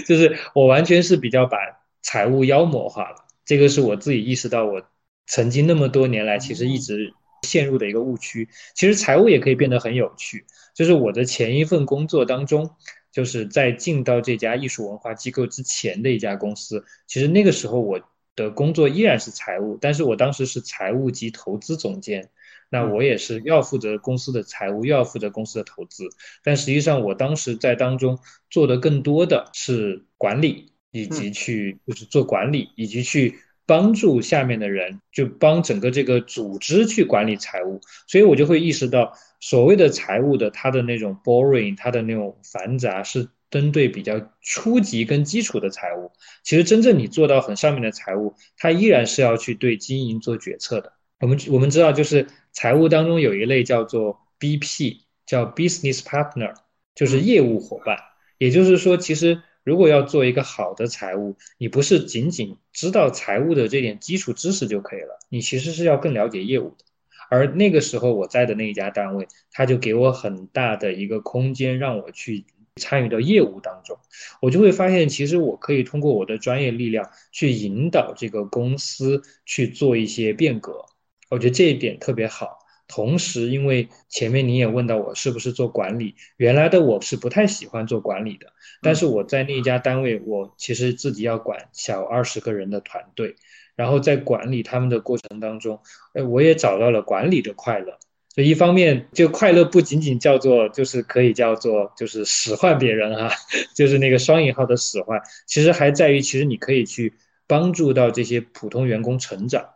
就是我完全是比较把财务妖魔化了，这个是我自己意识到我曾经那么多年来其实一直陷入的一个误区。其实财务也可以变得很有趣。就是我的前一份工作当中，就是在进到这家艺术文化机构之前的一家公司，其实那个时候我。的工作依然是财务，但是我当时是财务及投资总监，那我也是要负责公司的财务，又要负责公司的投资。但实际上，我当时在当中做的更多的是管理，以及去就是做管理，以及去帮助下面的人，就帮整个这个组织去管理财务。所以我就会意识到，所谓的财务的它的那种 boring，它的那种繁杂是。针对比较初级跟基础的财务，其实真正你做到很上面的财务，它依然是要去对经营做决策的。我们我们知道，就是财务当中有一类叫做 BP，叫 Business Partner，就是业务伙伴。也就是说，其实如果要做一个好的财务，你不是仅仅知道财务的这点基础知识就可以了，你其实是要更了解业务的。而那个时候我在的那一家单位，他就给我很大的一个空间，让我去。参与到业务当中，我就会发现，其实我可以通过我的专业力量去引导这个公司去做一些变革。我觉得这一点特别好。同时，因为前面你也问到我是不是做管理，原来的我是不太喜欢做管理的。但是我在那一家单位，我其实自己要管小二十个人的团队，然后在管理他们的过程当中，哎，我也找到了管理的快乐。就一方面，就快乐不仅仅叫做，就是可以叫做，就是使唤别人啊，(laughs) 就是那个双引号的使唤，其实还在于，其实你可以去帮助到这些普通员工成长。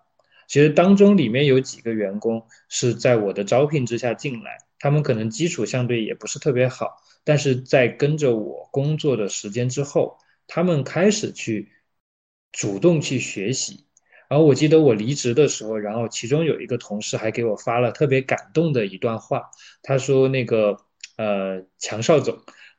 其实当中里面有几个员工是在我的招聘之下进来，他们可能基础相对也不是特别好，但是在跟着我工作的时间之后，他们开始去主动去学习。然后我记得我离职的时候，然后其中有一个同事还给我发了特别感动的一段话。他说：“那个呃，强少总，(laughs)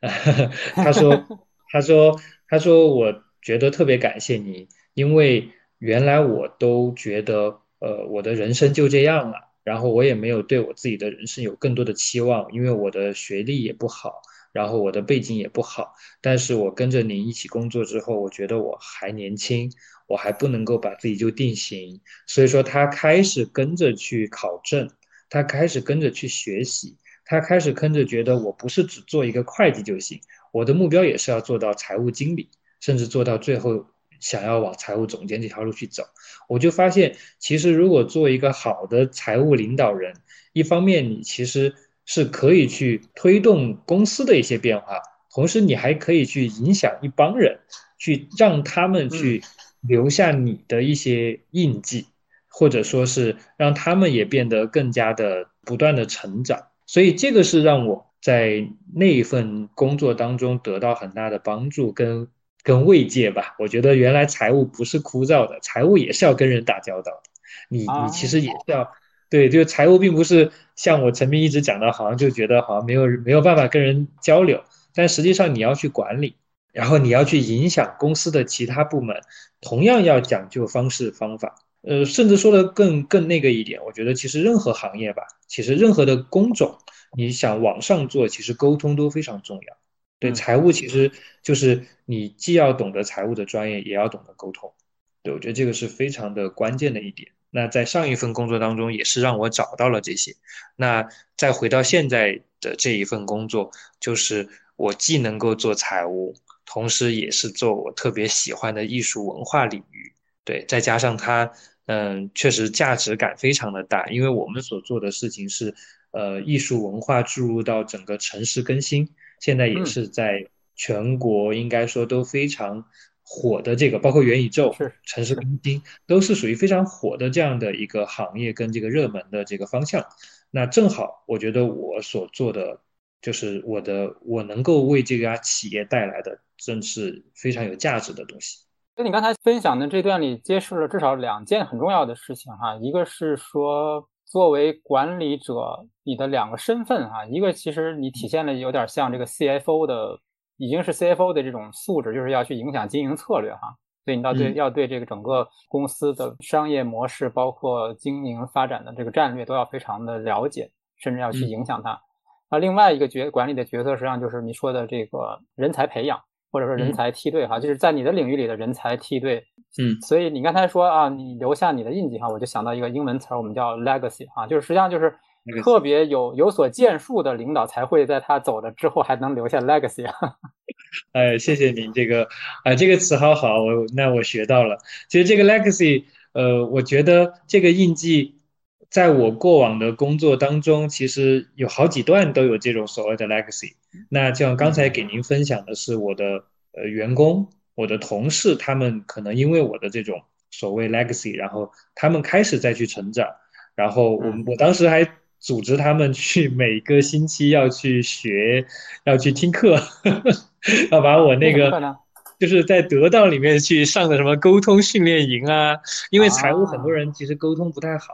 他说，他说，他说，我觉得特别感谢你，因为原来我都觉得，呃，我的人生就这样了，然后我也没有对我自己的人生有更多的期望，因为我的学历也不好，然后我的背景也不好。但是我跟着您一起工作之后，我觉得我还年轻。”我还不能够把自己就定型，所以说他开始跟着去考证，他开始跟着去学习，他开始跟着觉得我不是只做一个会计就行，我的目标也是要做到财务经理，甚至做到最后想要往财务总监这条路去走。我就发现，其实如果做一个好的财务领导人，一方面你其实是可以去推动公司的一些变化，同时你还可以去影响一帮人，去让他们去。留下你的一些印记，或者说是让他们也变得更加的不断的成长，所以这个是让我在那一份工作当中得到很大的帮助跟跟慰藉吧。我觉得原来财务不是枯燥的，财务也是要跟人打交道的。你你其实也是要对，就财务并不是像我陈斌一直讲的，好像就觉得好像没有没有办法跟人交流，但实际上你要去管理。然后你要去影响公司的其他部门，同样要讲究方式方法。呃，甚至说的更更那个一点，我觉得其实任何行业吧，其实任何的工种，你想往上做，其实沟通都非常重要。对，财务其实就是你既要懂得财务的专业，也要懂得沟通。对，我觉得这个是非常的关键的一点。那在上一份工作当中，也是让我找到了这些。那再回到现在的这一份工作，就是我既能够做财务。同时，也是做我特别喜欢的艺术文化领域，对，再加上它，嗯，确实价值感非常的大，因为我们所做的事情是，呃，艺术文化注入到整个城市更新，现在也是在全国应该说都非常火的这个，包括元宇宙、城市更新，都是属于非常火的这样的一个行业跟这个热门的这个方向。那正好，我觉得我所做的。就是我的，我能够为这家企业带来的，正是非常有价值的东西。那你刚才分享的这段里，揭示了至少两件很重要的事情哈。一个是说，作为管理者，你的两个身份啊，一个其实你体现了有点像这个 CFO 的，已经是 CFO 的这种素质，就是要去影响经营策略哈。所以你要对要对这个整个公司的商业模式，包括经营发展的这个战略都要非常的了解，甚至要去影响它。那另外一个角管理的角色，实际上就是你说的这个人才培养，或者说人才梯队哈，就是在你的领域里的人才梯队。嗯，所以你刚才说啊，你留下你的印记哈，我就想到一个英文词儿，我们叫 legacy 啊，就是实际上就是。特别有有所建树的领导才会在他走了之后还能留下 legacy 啊！(laughs) 哎，谢谢您这个啊，这个词好好，我那我学到了。其实这个 legacy，呃，我觉得这个印记，在我过往的工作当中，其实有好几段都有这种所谓的 legacy。那像刚才给您分享的是我的呃员工、我的同事，他们可能因为我的这种所谓 legacy，然后他们开始再去成长，然后我我当时还。组织他们去每个星期要去学，要去听课，(laughs) 要把我那个 (laughs) 就是在得到里面去上的什么沟通训练营啊，因为财务很多人其实沟通不太好，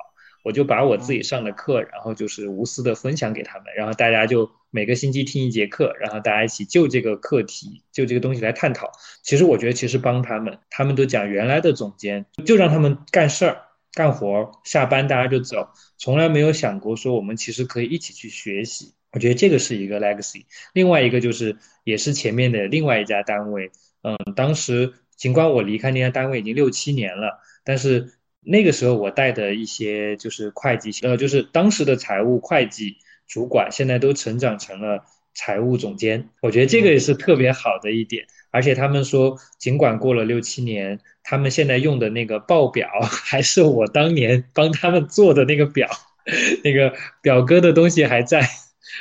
我就把我自己上的课，然后就是无私的分享给他们，然后大家就每个星期听一节课，然后大家一起就这个课题就这个东西来探讨。其实我觉得其实帮他们，他们都讲原来的总监就让他们干事儿。干活，下班大家就走，从来没有想过说我们其实可以一起去学习。我觉得这个是一个 legacy。另外一个就是，也是前面的另外一家单位，嗯，当时尽管我离开那家单位已经六七年了，但是那个时候我带的一些就是会计，呃，就是当时的财务会计主管，现在都成长成了财务总监。我觉得这个也是特别好的一点。而且他们说，尽管过了六七年，他们现在用的那个报表还是我当年帮他们做的那个表，(laughs) 那个表哥的东西还在。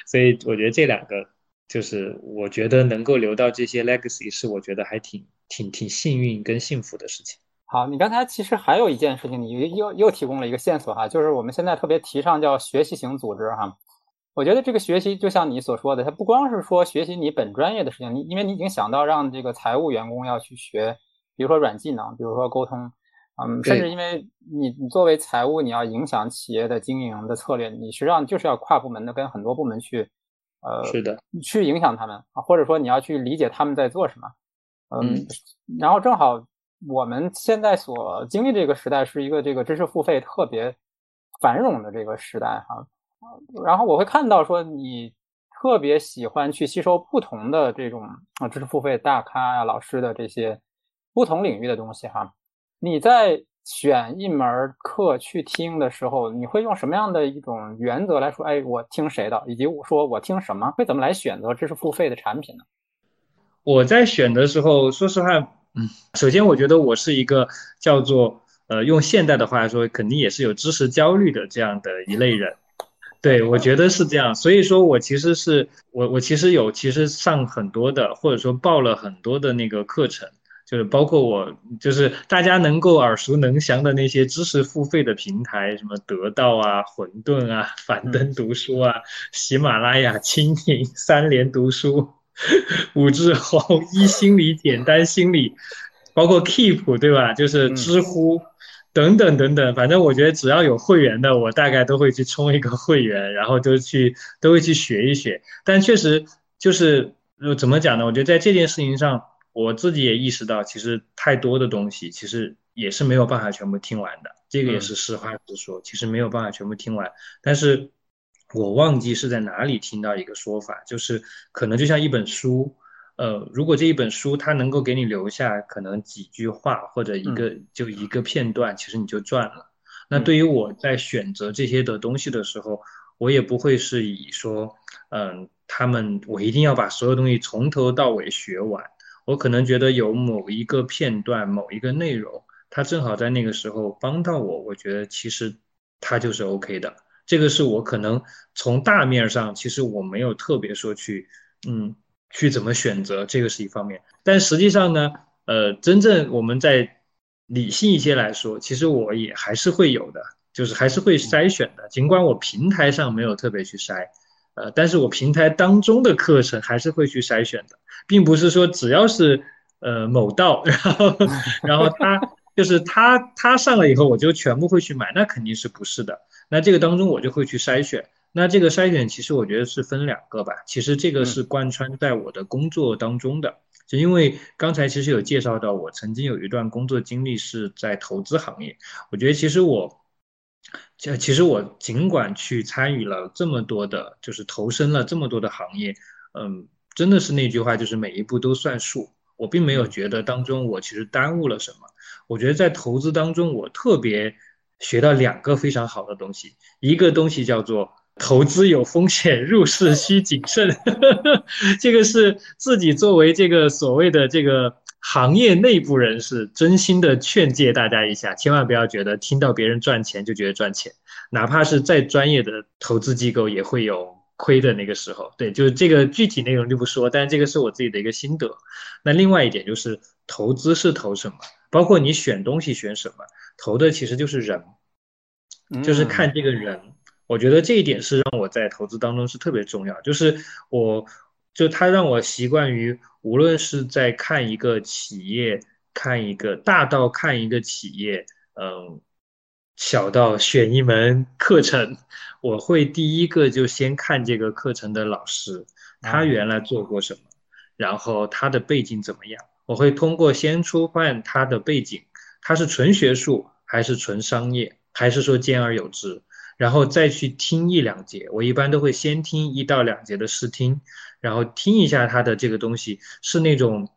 所以我觉得这两个，就是我觉得能够留到这些 legacy，是我觉得还挺挺挺幸运跟幸福的事情。好，你刚才其实还有一件事情，你又又提供了一个线索哈，就是我们现在特别提倡叫学习型组织哈。我觉得这个学习就像你所说的，它不光是说学习你本专业的事情，你因为你已经想到让这个财务员工要去学，比如说软技能，比如说沟通，嗯，甚至因为你你作为财务，你要影响企业的经营的策略，你实际上就是要跨部门的跟很多部门去，呃，是的，去影响他们啊，或者说你要去理解他们在做什么，嗯，然后正好我们现在所经历这个时代是一个这个知识付费特别繁荣的这个时代哈。然后我会看到说你特别喜欢去吸收不同的这种啊知识付费大咖呀老师的这些不同领域的东西哈。你在选一门课去听的时候，你会用什么样的一种原则来说？哎，我听谁的，以及我说我听什么，会怎么来选择知识付费的产品呢？我在选的时候，说实话，首先我觉得我是一个叫做呃用现代的话来说，肯定也是有知识焦虑的这样的一类人。对，我觉得是这样，所以说我其实是我我其实有其实上很多的，或者说报了很多的那个课程，就是包括我就是大家能够耳熟能详的那些知识付费的平台，什么得到啊、混沌啊、(laughs) 樊登读书啊、喜马拉雅、蜻蜓、三联读书、武志红、一心理、简单心理，包括 Keep 对吧？就是知乎。等等等等，反正我觉得只要有会员的，我大概都会去充一个会员，然后都去都会去学一学。但确实就是怎么讲呢？我觉得在这件事情上，我自己也意识到，其实太多的东西其实也是没有办法全部听完的。这个也是实话实说，其实没有办法全部听完。但是我忘记是在哪里听到一个说法，就是可能就像一本书。呃，如果这一本书它能够给你留下可能几句话或者一个就一个片段，其实你就赚了。那对于我在选择这些的东西的时候，我也不会是以说，嗯，他们我一定要把所有东西从头到尾学完。我可能觉得有某一个片段、某一个内容，它正好在那个时候帮到我，我觉得其实它就是 OK 的。这个是我可能从大面上，其实我没有特别说去，嗯。去怎么选择，这个是一方面，但实际上呢，呃，真正我们在理性一些来说，其实我也还是会有的，就是还是会筛选的。尽管我平台上没有特别去筛，呃，但是我平台当中的课程还是会去筛选的，并不是说只要是呃某道，然后 (laughs) 然后他就是他他上了以后我就全部会去买，那肯定是不是的。那这个当中我就会去筛选。那这个筛选其实我觉得是分两个吧，其实这个是贯穿在我的工作当中的，就因为刚才其实有介绍到，我曾经有一段工作经历是在投资行业，我觉得其实我，其实我尽管去参与了这么多的，就是投身了这么多的行业，嗯，真的是那句话，就是每一步都算数，我并没有觉得当中我其实耽误了什么，我觉得在投资当中我特别学到两个非常好的东西，一个东西叫做。投资有风险，入市需谨慎。(laughs) 这个是自己作为这个所谓的这个行业内部人士，真心的劝诫大家一下，千万不要觉得听到别人赚钱就觉得赚钱，哪怕是再专业的投资机构也会有亏的那个时候。对，就是这个具体内容就不说，但这个是我自己的一个心得。那另外一点就是，投资是投什么，包括你选东西选什么，投的其实就是人，就是看这个人。我觉得这一点是让我在投资当中是特别重要，就是我，就他让我习惯于，无论是在看一个企业，看一个大到看一个企业，嗯，小到选一门课程，我会第一个就先看这个课程的老师，他原来做过什么，然后他的背景怎么样，我会通过先初换他的背景，他是纯学术还是纯商业，还是说兼而有之。然后再去听一两节，我一般都会先听一到两节的试听，然后听一下它的这个东西是那种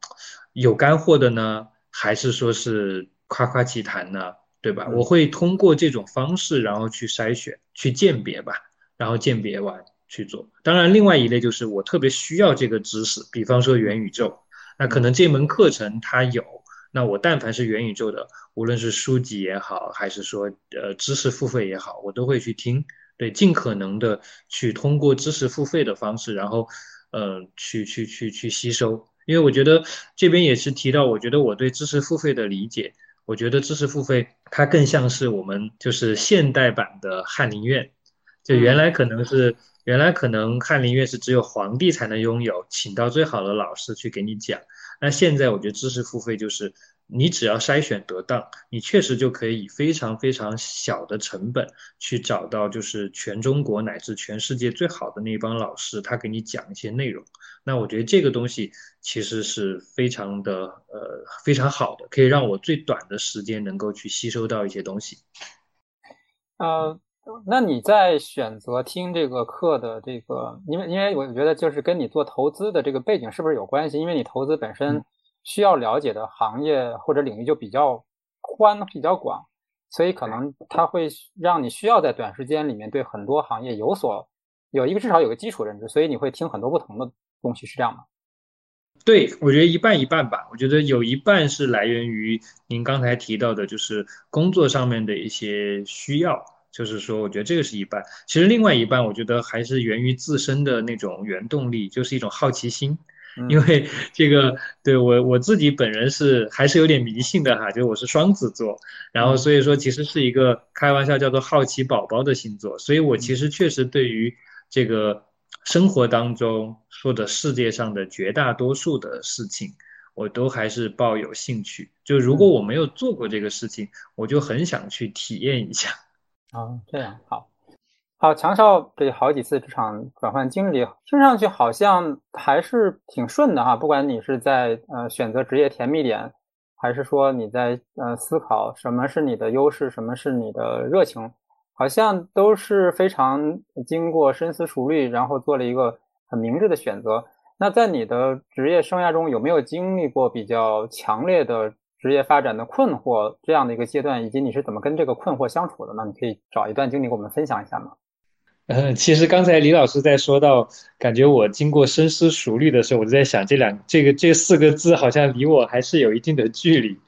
有干货的呢，还是说是夸夸其谈呢？对吧？我会通过这种方式，然后去筛选、去鉴别吧，然后鉴别完去做。当然，另外一类就是我特别需要这个知识，比方说元宇宙，那可能这门课程它有。那我但凡是元宇宙的，无论是书籍也好，还是说呃知识付费也好，我都会去听，对，尽可能的去通过知识付费的方式，然后，呃，去去去去吸收。因为我觉得这边也是提到，我觉得我对知识付费的理解，我觉得知识付费它更像是我们就是现代版的翰林院，就原来可能是原来可能翰林院是只有皇帝才能拥有，请到最好的老师去给你讲。那现在我觉得知识付费就是你只要筛选得当，你确实就可以以非常非常小的成本去找到就是全中国乃至全世界最好的那帮老师，他给你讲一些内容。那我觉得这个东西其实是非常的呃非常好的，可以让我最短的时间能够去吸收到一些东西。呃，那你在选择听这个课的这个，因为因为我觉得就是跟你做投资的这个背景是不是有关系？因为你投资本身需要了解的行业或者领域就比较宽、比较广，所以可能它会让你需要在短时间里面对很多行业有所有一个至少有个基础认知，所以你会听很多不同的东西，是这样吗？对，我觉得一半一半吧。我觉得有一半是来源于您刚才提到的，就是工作上面的一些需要。就是说，我觉得这个是一半。其实另外一半，我觉得还是源于自身的那种原动力，就是一种好奇心。(laughs) 因为这个，对我我自己本人是还是有点迷信的哈，就我是双子座，然后所以说其实是一个开玩笑叫做好奇宝宝的星座。所以我其实确实对于这个生活当中说的世界上的绝大多数的事情，我都还是抱有兴趣。就如果我没有做过这个事情，我就很想去体验一下。啊，这样好，好，强少这好几次职场转换经历，听上去好像还是挺顺的哈。不管你是在呃选择职业甜蜜点，还是说你在呃思考什么是你的优势，什么是你的热情，好像都是非常经过深思熟虑，然后做了一个很明智的选择。那在你的职业生涯中，有没有经历过比较强烈的？职业发展的困惑这样的一个阶段，以及你是怎么跟这个困惑相处的呢？你可以找一段经历跟我们分享一下吗？嗯，其实刚才李老师在说到，感觉我经过深思熟虑的时候，我就在想，这两这个这四个字好像离我还是有一定的距离。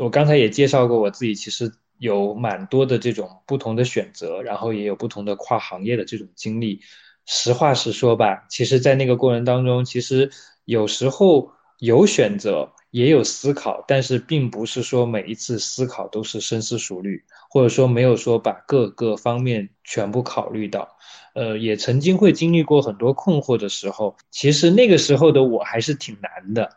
我刚才也介绍过，我自己其实有蛮多的这种不同的选择，然后也有不同的跨行业的这种经历。实话实说吧，其实，在那个过程当中，其实有时候有选择。也有思考，但是并不是说每一次思考都是深思熟虑，或者说没有说把各个方面全部考虑到。呃，也曾经会经历过很多困惑的时候，其实那个时候的我还是挺难的，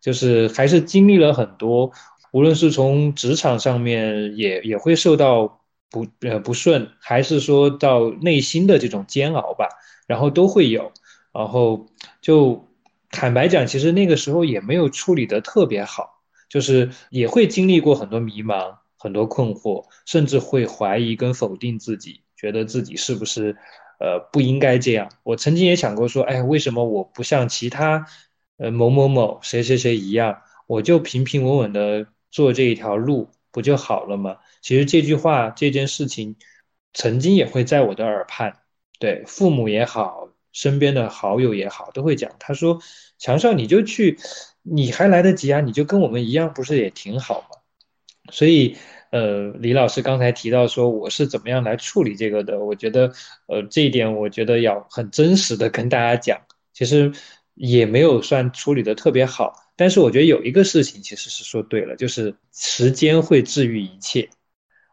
就是还是经历了很多，无论是从职场上面也也会受到不呃不顺，还是说到内心的这种煎熬吧，然后都会有。然后就坦白讲，其实那个时候也没有处理的特别好，就是也会经历过很多迷茫、很多困惑，甚至会怀疑跟否定自己，觉得自己是不是呃不应该这样。我曾经也想过说，哎，为什么我不像其他呃某某某谁谁谁一样，我就平平稳稳的做这一条路不就好了吗？其实这句话这件事情，曾经也会在我的耳畔，对父母也好。身边的好友也好，都会讲。他说：“强少，你就去，你还来得及啊，你就跟我们一样，不是也挺好吗？”所以，呃，李老师刚才提到说我是怎么样来处理这个的，我觉得，呃，这一点我觉得要很真实的跟大家讲。其实也没有算处理的特别好，但是我觉得有一个事情其实是说对了，就是时间会治愈一切。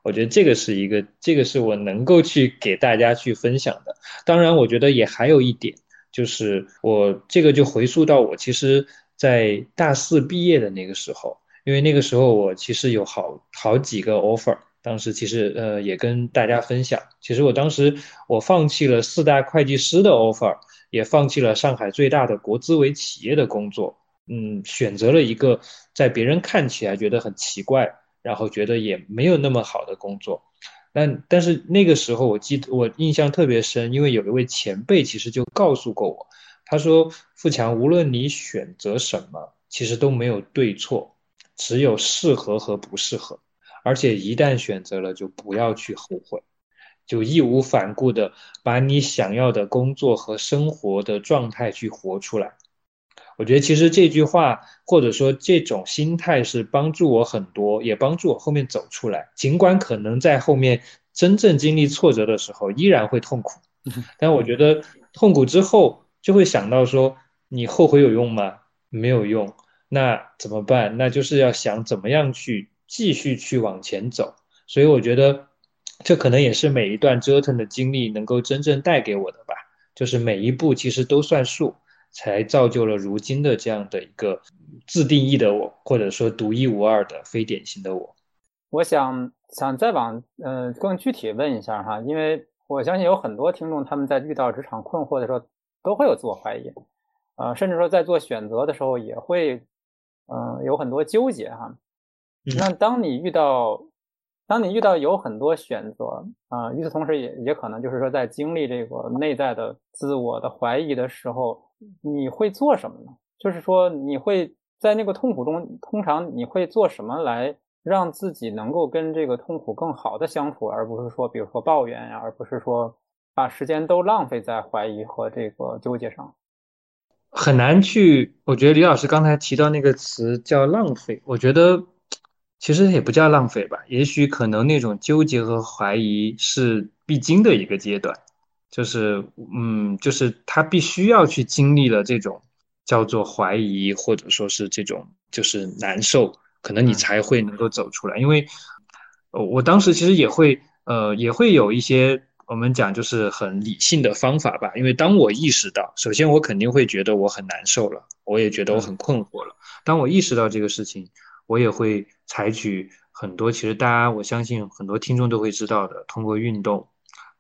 我觉得这个是一个，这个是我能够去给大家去分享的。当然，我觉得也还有一点，就是我这个就回溯到我其实，在大四毕业的那个时候，因为那个时候我其实有好好几个 offer，当时其实呃也跟大家分享，其实我当时我放弃了四大会计师的 offer，也放弃了上海最大的国资委企业的工作，嗯，选择了一个在别人看起来觉得很奇怪。然后觉得也没有那么好的工作，但但是那个时候我记得我印象特别深，因为有一位前辈其实就告诉过我，他说富强，无论你选择什么，其实都没有对错，只有适合和不适合，而且一旦选择了就不要去后悔，就义无反顾的把你想要的工作和生活的状态去活出来。我觉得其实这句话或者说这种心态是帮助我很多，也帮助我后面走出来。尽管可能在后面真正经历挫折的时候依然会痛苦，(laughs) 但我觉得痛苦之后就会想到说，你后悔有用吗？没有用。那怎么办？那就是要想怎么样去继续去往前走。所以我觉得这可能也是每一段折腾的经历能够真正带给我的吧，就是每一步其实都算数。才造就了如今的这样的一个自定义的我，或者说独一无二的非典型的我。我想想再往嗯更具体问一下哈，因为我相信有很多听众他们在遇到职场困惑的时候都会有自我怀疑，呃，甚至说在做选择的时候也会嗯有很多纠结哈。那当你遇到当你遇到有很多选择啊，与此同时也也可能就是说在经历这个内在的自我的怀疑的时候。你会做什么呢？就是说，你会在那个痛苦中，通常你会做什么来让自己能够跟这个痛苦更好的相处，而不是说，比如说抱怨呀，而不是说把时间都浪费在怀疑和这个纠结上。很难去，我觉得李老师刚才提到那个词叫浪费，我觉得其实也不叫浪费吧，也许可能那种纠结和怀疑是必经的一个阶段。就是，嗯，就是他必须要去经历了这种叫做怀疑，或者说是这种就是难受，可能你才会能够走出来。因为，呃，我当时其实也会，呃，也会有一些我们讲就是很理性的方法吧。因为当我意识到，首先我肯定会觉得我很难受了，我也觉得我很困惑了。当我意识到这个事情，我也会采取很多，其实大家我相信很多听众都会知道的，通过运动。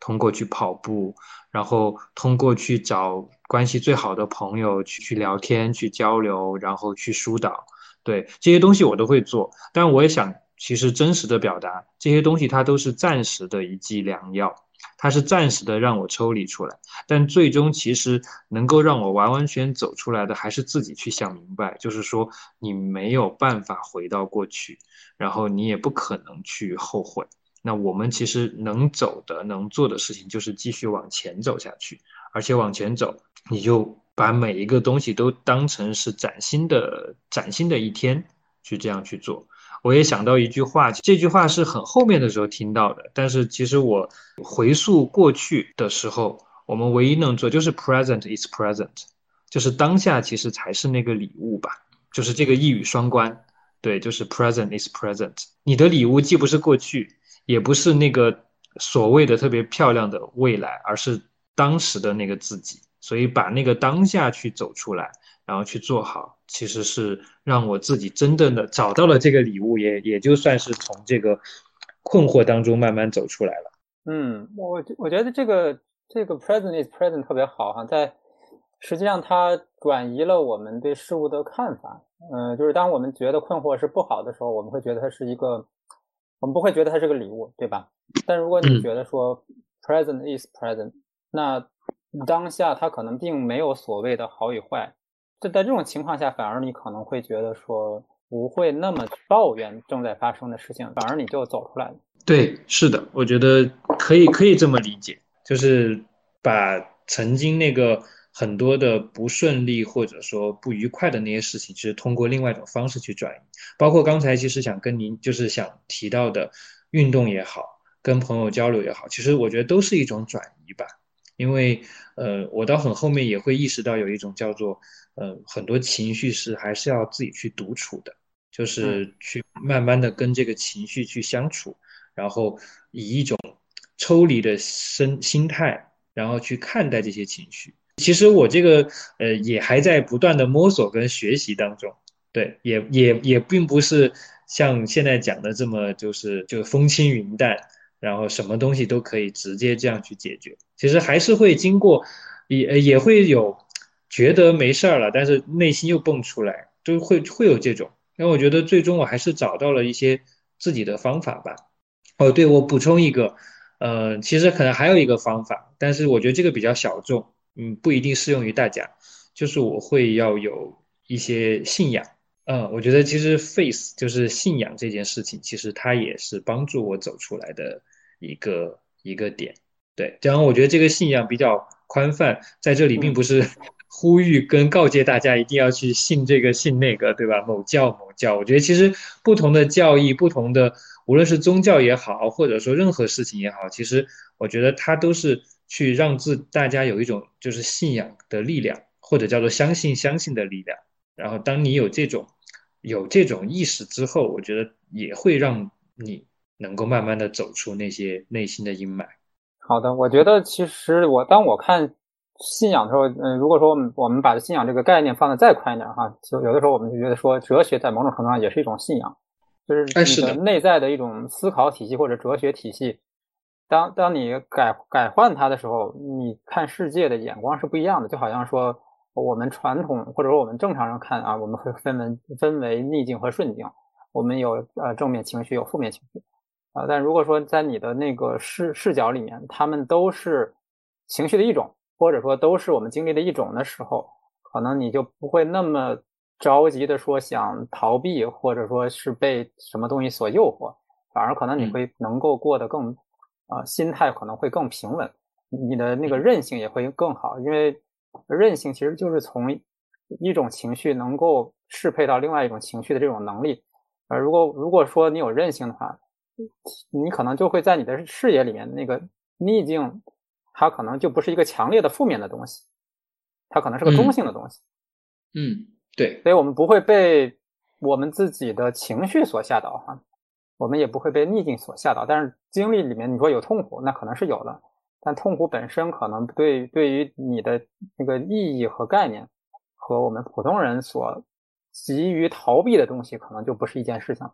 通过去跑步，然后通过去找关系最好的朋友去去聊天、去交流，然后去疏导，对这些东西我都会做。但我也想，其实真实的表达这些东西，它都是暂时的一剂良药，它是暂时的让我抽离出来。但最终其实能够让我完完全走出来的，还是自己去想明白，就是说你没有办法回到过去，然后你也不可能去后悔。那我们其实能走的、能做的事情，就是继续往前走下去，而且往前走，你就把每一个东西都当成是崭新的、崭新的一天，去这样去做。我也想到一句话，这句话是很后面的时候听到的，但是其实我回溯过去的时候，我们唯一能做就是 present is present，就是当下其实才是那个礼物吧，就是这个一语双关，对，就是 present is present，你的礼物既不是过去。也不是那个所谓的特别漂亮的未来，而是当时的那个自己。所以把那个当下去走出来，然后去做好，其实是让我自己真正的找到了这个礼物，也也就算是从这个困惑当中慢慢走出来了。嗯，我我觉得这个这个 present is present 特别好哈，在实际上它转移了我们对事物的看法。嗯，就是当我们觉得困惑是不好的时候，我们会觉得它是一个，我们不会觉得它是个礼物，对吧？但如果你觉得说 present is present，那当下它可能并没有所谓的好与坏。就在这种情况下，反而你可能会觉得说不会那么抱怨正在发生的事情，反而你就走出来了。对，是的，我觉得可以可以这么理解，就是把曾经那个很多的不顺利或者说不愉快的那些事情，其实通过另外一种方式去转移。包括刚才其实想跟您就是想提到的运动也好，跟朋友交流也好，其实我觉得都是一种转移吧。因为呃，我到很后面也会意识到有一种叫做。呃，很多情绪是还是要自己去独处的，就是去慢慢的跟这个情绪去相处，然后以一种抽离的身心态，然后去看待这些情绪。其实我这个呃也还在不断的摸索跟学习当中，对，也也也并不是像现在讲的这么就是就风轻云淡，然后什么东西都可以直接这样去解决。其实还是会经过，也也会有。觉得没事儿了，但是内心又蹦出来，就会会有这种。因为我觉得最终我还是找到了一些自己的方法吧。哦，对，我补充一个，呃，其实可能还有一个方法，但是我觉得这个比较小众，嗯，不一定适用于大家。就是我会要有一些信仰，嗯，我觉得其实 face 就是信仰这件事情，其实它也是帮助我走出来的一个一个点。对，然后我觉得这个信仰比较宽泛，在这里并不是。(laughs) 呼吁跟告诫大家一定要去信这个信那个，对吧？某教某教，我觉得其实不同的教义，不同的无论是宗教也好，或者说任何事情也好，其实我觉得它都是去让自大家有一种就是信仰的力量，或者叫做相信相信的力量。然后当你有这种有这种意识之后，我觉得也会让你能够慢慢的走出那些内心的阴霾。好的，我觉得其实我当我看。信仰的时候，嗯，如果说我们我们把信仰这个概念放的再宽一点哈，就有的时候我们就觉得说，哲学在某种程度上也是一种信仰，就是你的内在的一种思考体系或者哲学体系。当当你改改换它的时候，你看世界的眼光是不一样的。就好像说，我们传统或者说我们正常人看啊，我们会分为分为逆境和顺境，我们有呃正面情绪，有负面情绪啊。但如果说在你的那个视视角里面，他们都是情绪的一种。或者说都是我们经历的一种的时候，可能你就不会那么着急的说想逃避，或者说是被什么东西所诱惑，反而可能你会能够过得更，啊，心态可能会更平稳，你的那个韧性也会更好，因为韧性其实就是从一种情绪能够适配到另外一种情绪的这种能力。呃，如果如果说你有韧性的话，你可能就会在你的视野里面那个逆境。它可能就不是一个强烈的负面的东西，它可能是个中性的东西。嗯，对。所以我们不会被我们自己的情绪所吓倒哈，我们也不会被逆境所吓倒。但是经历里面，你说有痛苦，那可能是有的，但痛苦本身可能对对于你的那个意义和概念，和我们普通人所急于逃避的东西，可能就不是一件事情。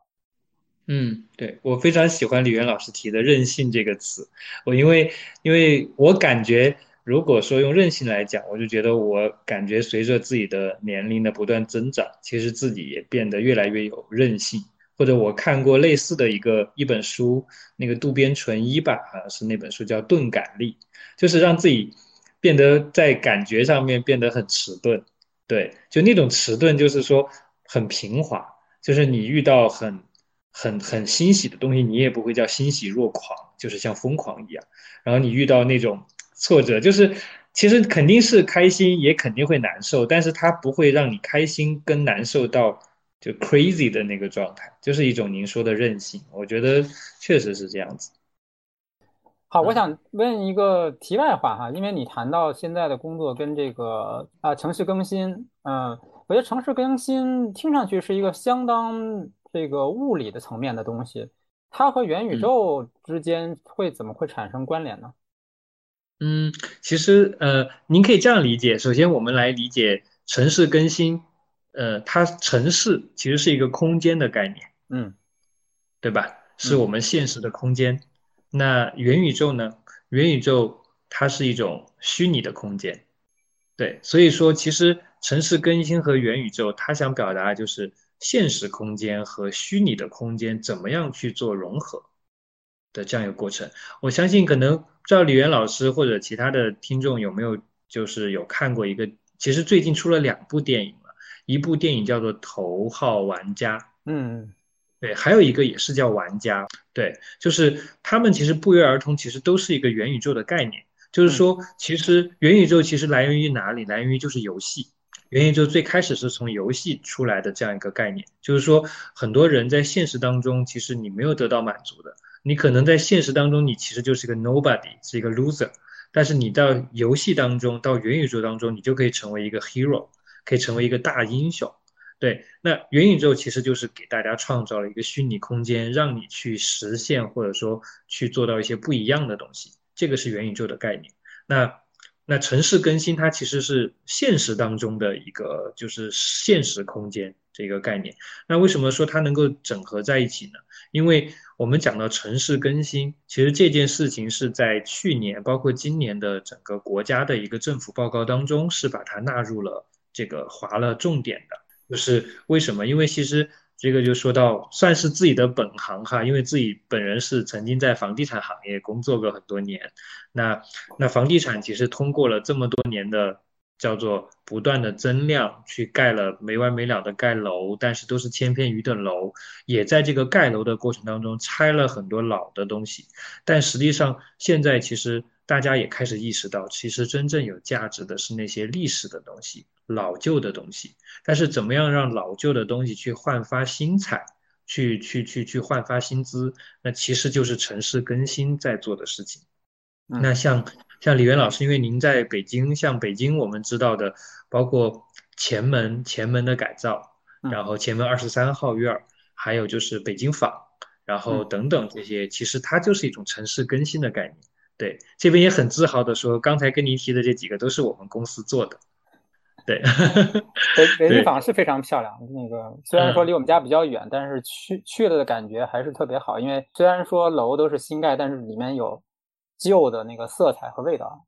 嗯，对我非常喜欢李源老师提的“韧性”这个词。我因为，因为我感觉，如果说用韧性来讲，我就觉得我感觉随着自己的年龄的不断增长，其实自己也变得越来越有韧性。或者我看过类似的一个一本书，那个渡边淳一吧，好像是那本书叫《钝感力》，就是让自己变得在感觉上面变得很迟钝。对，就那种迟钝，就是说很平滑，就是你遇到很。很很欣喜的东西，你也不会叫欣喜若狂，就是像疯狂一样。然后你遇到那种挫折，就是其实肯定是开心，也肯定会难受，但是它不会让你开心跟难受到就 crazy 的那个状态，就是一种您说的韧性。我觉得确实是这样子。好，我想问一个题外话哈，因为你谈到现在的工作跟这个啊城市更新，嗯，我觉得城市更新听上去是一个相当。这个物理的层面的东西，它和元宇宙之间会怎么会产生关联呢？嗯，其实呃，您可以这样理解。首先，我们来理解城市更新，呃，它城市其实是一个空间的概念，嗯，对吧？是我们现实的空间。那元宇宙呢？元宇宙它是一种虚拟的空间。对，所以说其实城市更新和元宇宙，它想表达就是现实空间和虚拟的空间怎么样去做融合的这样一个过程。我相信可能不知道李源老师或者其他的听众有没有就是有看过一个，其实最近出了两部电影了，一部电影叫做《头号玩家》，嗯，对，还有一个也是叫《玩家》，对，就是他们其实不约而同，其实都是一个元宇宙的概念。就是说，其实元宇宙其实来源于哪里？来源于就是游戏。元宇宙最开始是从游戏出来的这样一个概念。就是说，很多人在现实当中，其实你没有得到满足的，你可能在现实当中，你其实就是一个 nobody，是一个 loser。但是你到游戏当中，到元宇宙当中，你就可以成为一个 hero，可以成为一个大英雄。对，那元宇宙其实就是给大家创造了一个虚拟空间，让你去实现或者说去做到一些不一样的东西。这个是元宇宙的概念，那那城市更新它其实是现实当中的一个就是现实空间这个概念。那为什么说它能够整合在一起呢？因为我们讲到城市更新，其实这件事情是在去年包括今年的整个国家的一个政府报告当中是把它纳入了这个划了重点的。就是为什么？因为其实。这个就说到算是自己的本行哈，因为自己本人是曾经在房地产行业工作过很多年。那那房地产其实通过了这么多年的叫做不断的增量，去盖了没完没了的盖楼，但是都是千篇一律的楼，也在这个盖楼的过程当中拆了很多老的东西。但实际上现在其实大家也开始意识到，其实真正有价值的是那些历史的东西。老旧的东西，但是怎么样让老旧的东西去焕发新彩，去去去去焕发新姿？那其实就是城市更新在做的事情。那像像李源老师，因为您在北京，像北京我们知道的，包括前门前门的改造，然后前门二十三号院儿，还有就是北京坊，然后等等这些，其实它就是一种城市更新的概念。对，这边也很自豪的说，刚才跟您提的这几个都是我们公司做的。对，北北京坊是非常漂亮。那个虽然说离我们家比较远，但是去去了的感觉还是特别好。因为虽然说楼都是新盖，但是里面有旧的那个色彩和味道。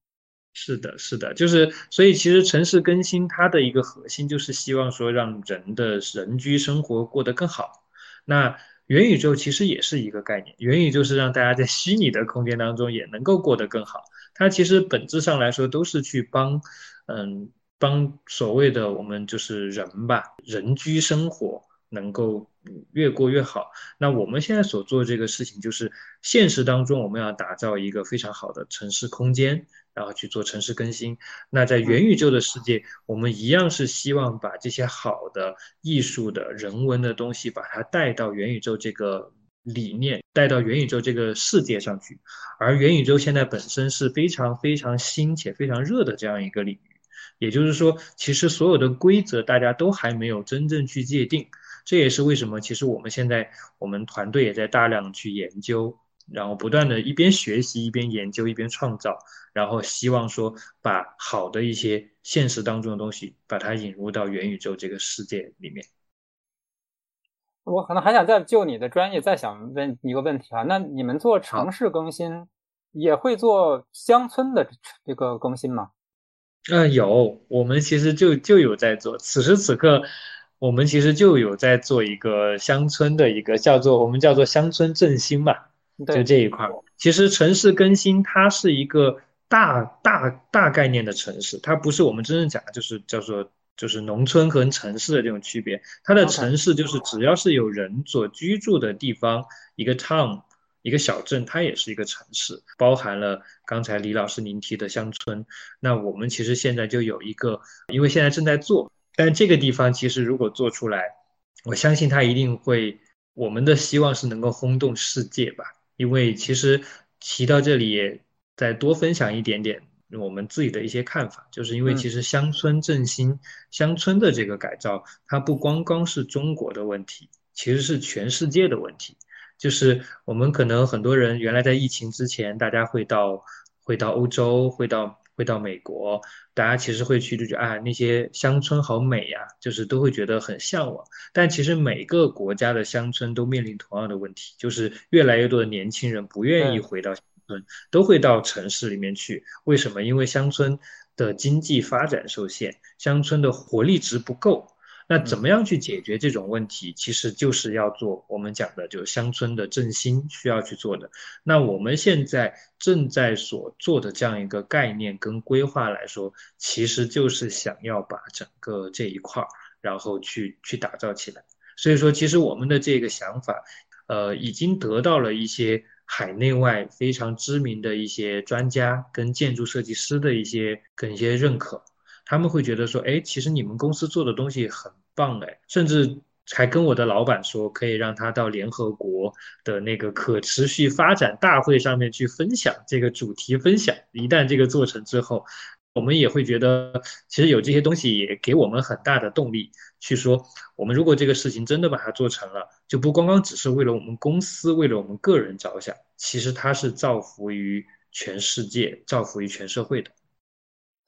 是的，是的，就是所以其实城市更新它的一个核心就是希望说让人的人居生活过得更好。那元宇宙其实也是一个概念，元宇宙是让大家在虚拟的空间当中也能够过得更好。它其实本质上来说都是去帮，嗯。帮所谓的我们就是人吧，人居生活能够越过越好。那我们现在所做这个事情，就是现实当中我们要打造一个非常好的城市空间，然后去做城市更新。那在元宇宙的世界，我们一样是希望把这些好的艺术的人文的东西，把它带到元宇宙这个理念，带到元宇宙这个世界上去。而元宇宙现在本身是非常非常新且非常热的这样一个领域。也就是说，其实所有的规则大家都还没有真正去界定，这也是为什么其实我们现在我们团队也在大量去研究，然后不断的一边学习一边研究一边创造，然后希望说把好的一些现实当中的东西把它引入到元宇宙这个世界里面。我可能还想再就你的专业再想问一个问题啊，那你们做城市更新也会做乡村的这个更新吗？嗯，有，我们其实就就有在做。此时此刻，我们其实就有在做一个乡村的一个叫做我们叫做乡村振兴吧，就这一块。其实城市更新它是一个大大大概念的城市，它不是我们真正讲的就是叫做就是农村和城市的这种区别。它的城市就是只要是有人所居住的地方，一个 town。一个小镇，它也是一个城市，包含了刚才李老师您提的乡村。那我们其实现在就有一个，因为现在正在做，但这个地方其实如果做出来，我相信它一定会，我们的希望是能够轰动世界吧。因为其实提到这里，也再多分享一点点我们自己的一些看法，就是因为其实乡村振兴、乡村的这个改造，它不光光是中国的问题，其实是全世界的问题。就是我们可能很多人原来在疫情之前，大家会到会到欧洲，会到会到美国，大家其实会去就觉得啊，那些乡村好美呀，就是都会觉得很向往。但其实每个国家的乡村都面临同样的问题，就是越来越多的年轻人不愿意回到乡村，都会到城市里面去。为什么？因为乡村的经济发展受限，乡村的活力值不够。那怎么样去解决这种问题？其实就是要做我们讲的，就乡村的振兴需要去做的。那我们现在正在所做的这样一个概念跟规划来说，其实就是想要把整个这一块儿，然后去去打造起来。所以说，其实我们的这个想法，呃，已经得到了一些海内外非常知名的一些专家跟建筑设计师的一些跟一些认可。他们会觉得说，哎，其实你们公司做的东西很棒哎，甚至还跟我的老板说，可以让他到联合国的那个可持续发展大会上面去分享这个主题分享。一旦这个做成之后，我们也会觉得，其实有这些东西也给我们很大的动力，去说我们如果这个事情真的把它做成了，就不光光只是为了我们公司，为了我们个人着想，其实它是造福于全世界，造福于全社会的。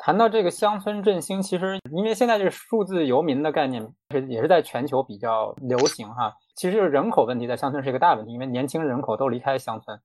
谈到这个乡村振兴，其实因为现在这个数字游民的概念是也是在全球比较流行哈。其实就是人口问题在乡村是一个大问题，因为年轻人口都离开乡村。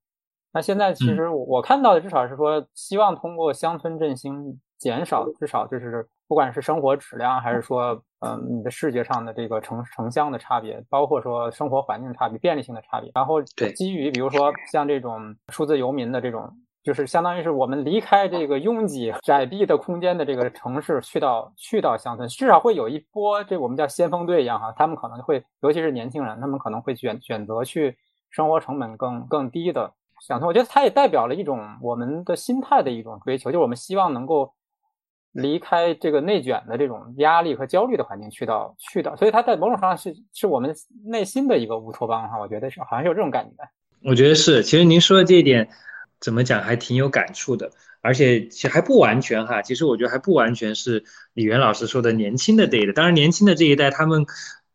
那现在其实我看到的至少是说，希望通过乡村振兴减少至少就是不管是生活质量还是说嗯你的视觉上的这个城城乡的差别，包括说生活环境差别、便利性的差别。然后基于比如说像这种数字游民的这种。就是相当于是我们离开这个拥挤窄闭的空间的这个城市，去到去到乡村，至少会有一波这我们叫先锋队一样哈，他们可能会，尤其是年轻人，他们可能会选选择去生活成本更更低的乡村。我觉得它也代表了一种我们的心态的一种追求，就是我们希望能够离开这个内卷的这种压力和焦虑的环境，去到去到，所以它在某种上是是我们内心的一个乌托邦哈，我觉得是好像是有这种感觉。我觉得是，其实您说的这一点。怎么讲还挺有感触的，而且其实还不完全哈。其实我觉得还不完全是李源老师说的年轻的这一代，当然年轻的这一代他们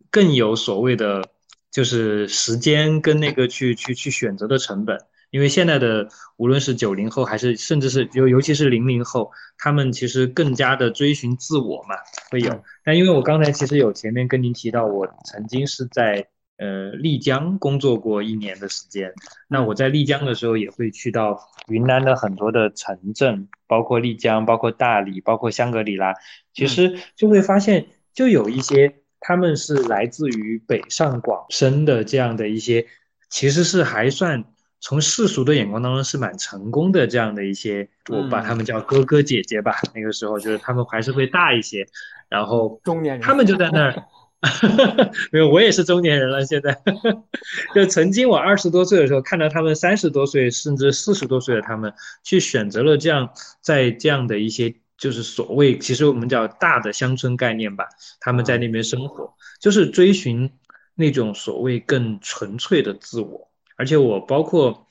更有所谓的就是时间跟那个去去去选择的成本，因为现在的无论是九零后还是甚至是尤尤其是零零后，他们其实更加的追寻自我嘛会有。但因为我刚才其实有前面跟您提到，我曾经是在。呃，丽江工作过一年的时间，那我在丽江的时候也会去到云南的很多的城镇，包括丽江，包括大理，包括香格里拉，其实就会发现，就有一些他们是来自于北上广深的这样的一些，其实是还算从世俗的眼光当中是蛮成功的这样的一些，我把他们叫哥哥姐姐吧，那个时候就是他们还是会大一些，然后中年人，他们就在那儿。(laughs) 没有，我也是中年人了。现在，(laughs) 就曾经我二十多岁的时候，看到他们三十多岁甚至四十多岁的他们，去选择了这样在这样的一些就是所谓，其实我们叫大的乡村概念吧。他们在那边生活，就是追寻那种所谓更纯粹的自我。而且我包括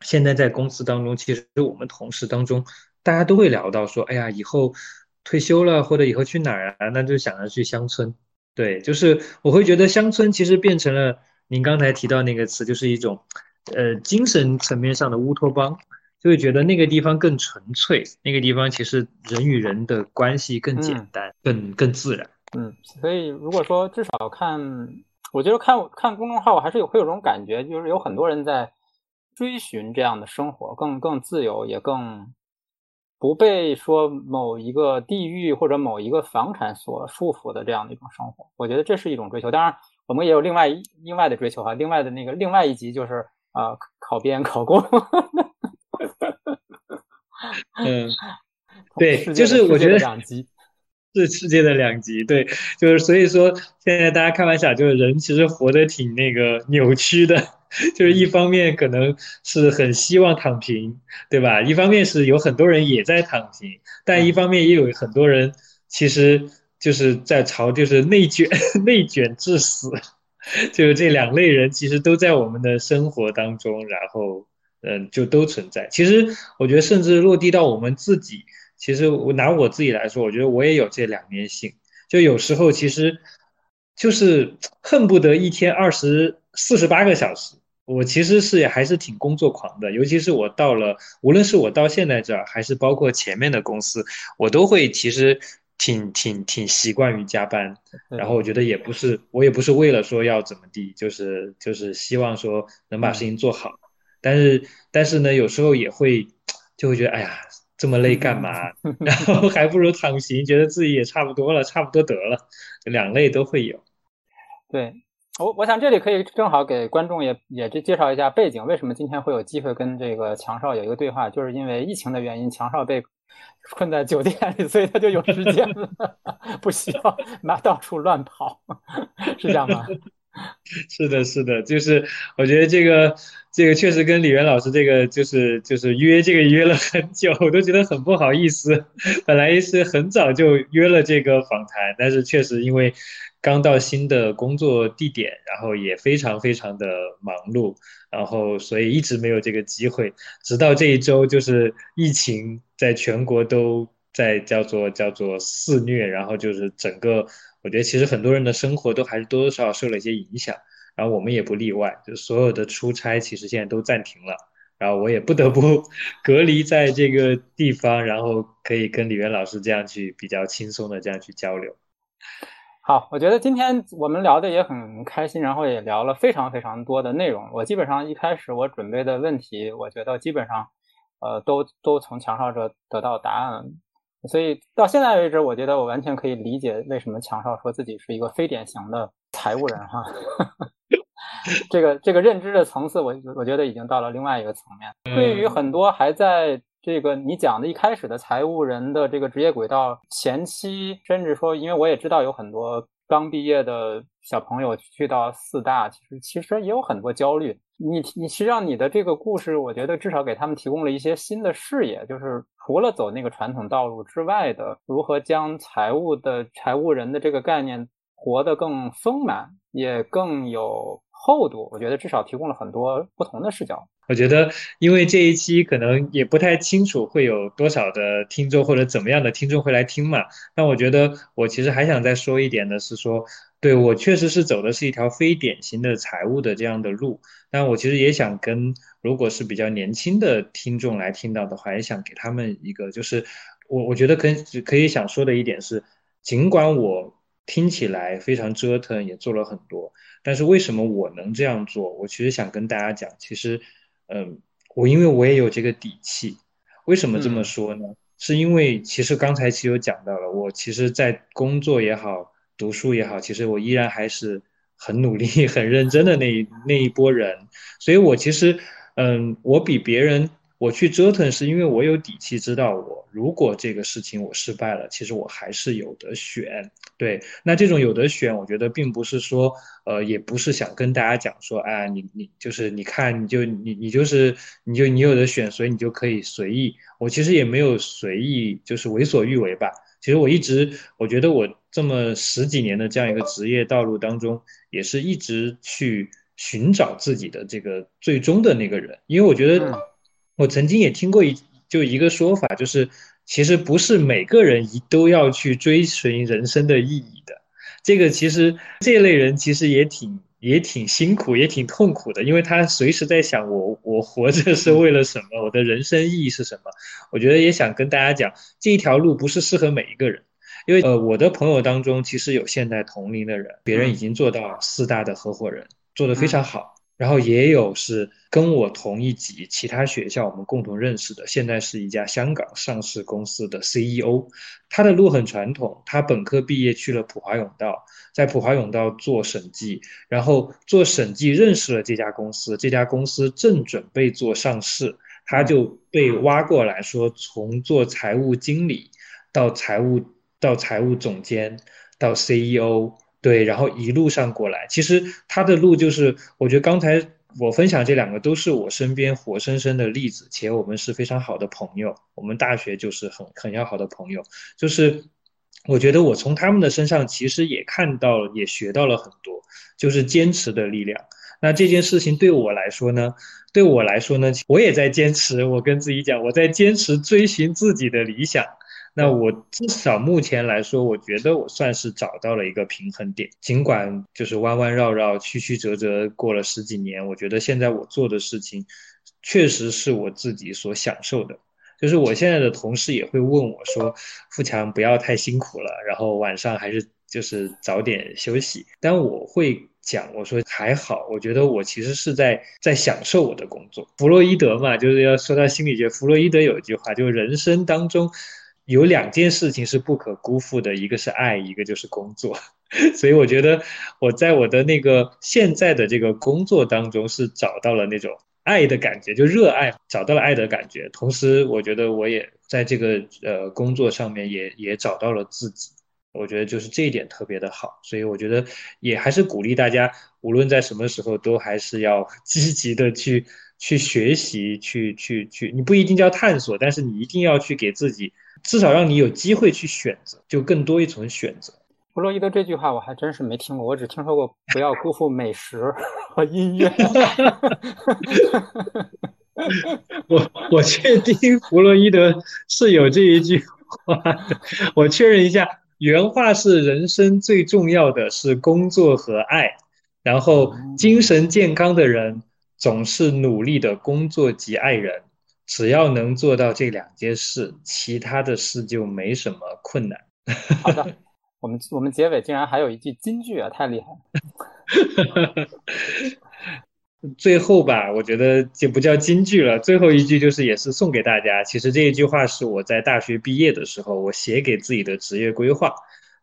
现在在公司当中，其实我们同事当中，大家都会聊到说，哎呀，以后退休了或者以后去哪儿啊，那就想着去乡村。对，就是我会觉得乡村其实变成了您刚才提到那个词，就是一种，呃，精神层面上的乌托邦，就会觉得那个地方更纯粹，那个地方其实人与人的关系更简单，更更自然。嗯，所以如果说至少看，我觉得看看公众号，我还是有会有种感觉，就是有很多人在追寻这样的生活，更更自由，也更。不被说某一个地域或者某一个房产所束缚的这样的一种生活，我觉得这是一种追求。当然，我们也有另外另外的追求哈。另外的那个另外一集就是啊，考编考公。(laughs) 嗯，(laughs) 对，就是我觉得两极 (laughs) 是世界的两极。对，就是所以说现在大家开玩笑，就是人其实活得挺那个扭曲的。(laughs) 就是一方面可能是很希望躺平，对吧？一方面是有很多人也在躺平，但一方面也有很多人其实就是在朝就是内卷、(laughs) 内卷致死。就是这两类人其实都在我们的生活当中，然后嗯，就都存在。其实我觉得，甚至落地到我们自己，其实我拿我自己来说，我觉得我也有这两面性。就有时候其实就是恨不得一天二十。四十八个小时，我其实是还是挺工作狂的，尤其是我到了，无论是我到现在这儿，还是包括前面的公司，我都会其实挺挺挺习惯于加班。然后我觉得也不是，我也不是为了说要怎么地，就是就是希望说能把事情做好。但是但是呢，有时候也会就会觉得，哎呀，这么累干嘛？(laughs) 然后还不如躺平，觉得自己也差不多了，差不多得了，两类都会有。对。我我想这里可以正好给观众也也介介绍一下背景，为什么今天会有机会跟这个强少有一个对话，就是因为疫情的原因，强少被困在酒店里，(laughs) 所以他就有时间了，(laughs) 不需要那到处乱跑，(laughs) 是这样吗？(laughs) 是的，是的，就是我觉得这个这个确实跟李源老师这个就是就是约这个约了很久，我都觉得很不好意思。本来是很早就约了这个访谈，但是确实因为。刚到新的工作地点，然后也非常非常的忙碌，然后所以一直没有这个机会。直到这一周，就是疫情在全国都在叫做叫做肆虐，然后就是整个，我觉得其实很多人的生活都还是多多少少受了一些影响，然后我们也不例外，就所有的出差其实现在都暂停了，然后我也不得不 (laughs) 隔离在这个地方，然后可以跟李源老师这样去比较轻松的这样去交流。好，我觉得今天我们聊的也很开心，然后也聊了非常非常多的内容。我基本上一开始我准备的问题，我觉得基本上，呃，都都从强少这得到答案。所以到现在为止，我觉得我完全可以理解为什么强少说自己是一个非典型的财务人哈。(laughs) 这个这个认知的层次，我我觉得已经到了另外一个层面。对于很多还在。这个你讲的一开始的财务人的这个职业轨道前期，甚至说，因为我也知道有很多刚毕业的小朋友去到四大，其实其实也有很多焦虑。你你实际上你的这个故事，我觉得至少给他们提供了一些新的视野，就是除了走那个传统道路之外的，如何将财务的财务人的这个概念活得更丰满，也更有厚度。我觉得至少提供了很多不同的视角。我觉得，因为这一期可能也不太清楚会有多少的听众或者怎么样的听众会来听嘛。那我觉得，我其实还想再说一点的是说，对我确实是走的是一条非典型的财务的这样的路。但我其实也想跟，如果是比较年轻的听众来听到的话，也想给他们一个，就是我我觉得可以可以想说的一点是，尽管我听起来非常折腾，也做了很多，但是为什么我能这样做？我其实想跟大家讲，其实。嗯，我因为我也有这个底气，为什么这么说呢？是因为其实刚才其实有讲到了，我其实，在工作也好，读书也好，其实我依然还是很努力、(laughs) 很认真的那一那一波人，所以我其实，嗯，我比别人。我去折腾，是因为我有底气，知道我如果这个事情我失败了，其实我还是有的选。对，那这种有的选，我觉得并不是说，呃，也不是想跟大家讲说，哎，你你就是你看，你就你你就是你就你有的选，所以你就可以随意。我其实也没有随意，就是为所欲为吧。其实我一直，我觉得我这么十几年的这样一个职业道路当中，也是一直去寻找自己的这个最终的那个人，因为我觉得。我曾经也听过一就一个说法，就是其实不是每个人一都要去追寻人生的意义的。这个其实这类人其实也挺也挺辛苦，也挺痛苦的，因为他随时在想我我活着是为了什么，我的人生意义是什么。我觉得也想跟大家讲，这一条路不是适合每一个人，因为呃我的朋友当中其实有现在同龄的人，别人已经做到四大的合伙人，做得非常好。然后也有是跟我同一级其他学校我们共同认识的，现在是一家香港上市公司的 CEO，他的路很传统，他本科毕业去了普华永道，在普华永道做审计，然后做审计认识了这家公司，这家公司正准备做上市，他就被挖过来说从做财务经理到财务到财务总监到 CEO。对，然后一路上过来，其实他的路就是，我觉得刚才我分享这两个都是我身边活生生的例子，且我们是非常好的朋友，我们大学就是很很要好的朋友，就是我觉得我从他们的身上其实也看到了，也学到了很多，就是坚持的力量。那这件事情对我来说呢，对我来说呢，我也在坚持，我跟自己讲，我在坚持追寻自己的理想。那我至少目前来说，我觉得我算是找到了一个平衡点。尽管就是弯弯绕绕、曲曲折折过了十几年，我觉得现在我做的事情，确实是我自己所享受的。就是我现在的同事也会问我说：“富强，不要太辛苦了，然后晚上还是就是早点休息。”但我会讲，我说还好，我觉得我其实是在在享受我的工作。弗洛伊德嘛，就是要说到心理学，弗洛伊德有一句话，就是人生当中。有两件事情是不可辜负的，一个是爱，一个就是工作。(laughs) 所以我觉得我在我的那个现在的这个工作当中是找到了那种爱的感觉，就热爱，找到了爱的感觉。同时，我觉得我也在这个呃工作上面也也找到了自己。我觉得就是这一点特别的好。所以我觉得也还是鼓励大家，无论在什么时候都还是要 (laughs) 积极的去去学习，去去去。你不一定叫探索，但是你一定要去给自己。至少让你有机会去选择，就更多一层选择。弗洛伊德这句话我还真是没听过，我只听说过不要辜负美食和音乐。(laughs) 我我确定弗洛伊德是有这一句话，我确认一下，原话是人生最重要的是工作和爱，然后精神健康的人总是努力的工作及爱人。只要能做到这两件事，其他的事就没什么困难。(laughs) 好的，我们我们结尾竟然还有一句金句啊，太厉害了！(laughs) 最后吧，我觉得就不叫金句了。最后一句就是也是送给大家。其实这一句话是我在大学毕业的时候，我写给自己的职业规划。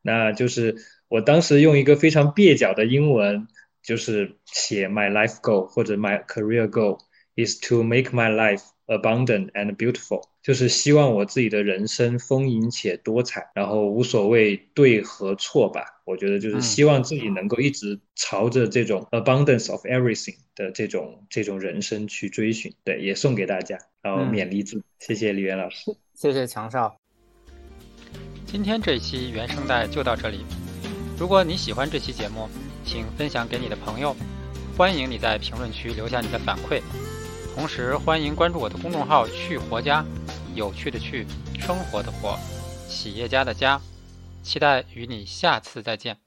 那就是我当时用一个非常蹩脚的英文，就是写 My life goal 或者 My career goal is to make my life。Abundant and beautiful，就是希望我自己的人生丰盈且多彩，然后无所谓对和错吧。我觉得就是希望自己能够一直朝着这种 abundance of everything 的这种这种人生去追寻。对，也送给大家，然后勉励自己。谢谢李源老师，谢谢强少。今天这期原声带就到这里。如果你喜欢这期节目，请分享给你的朋友。欢迎你在评论区留下你的反馈。同时，欢迎关注我的公众号“趣活家”，有趣的趣，生活的活，企业家的家，期待与你下次再见。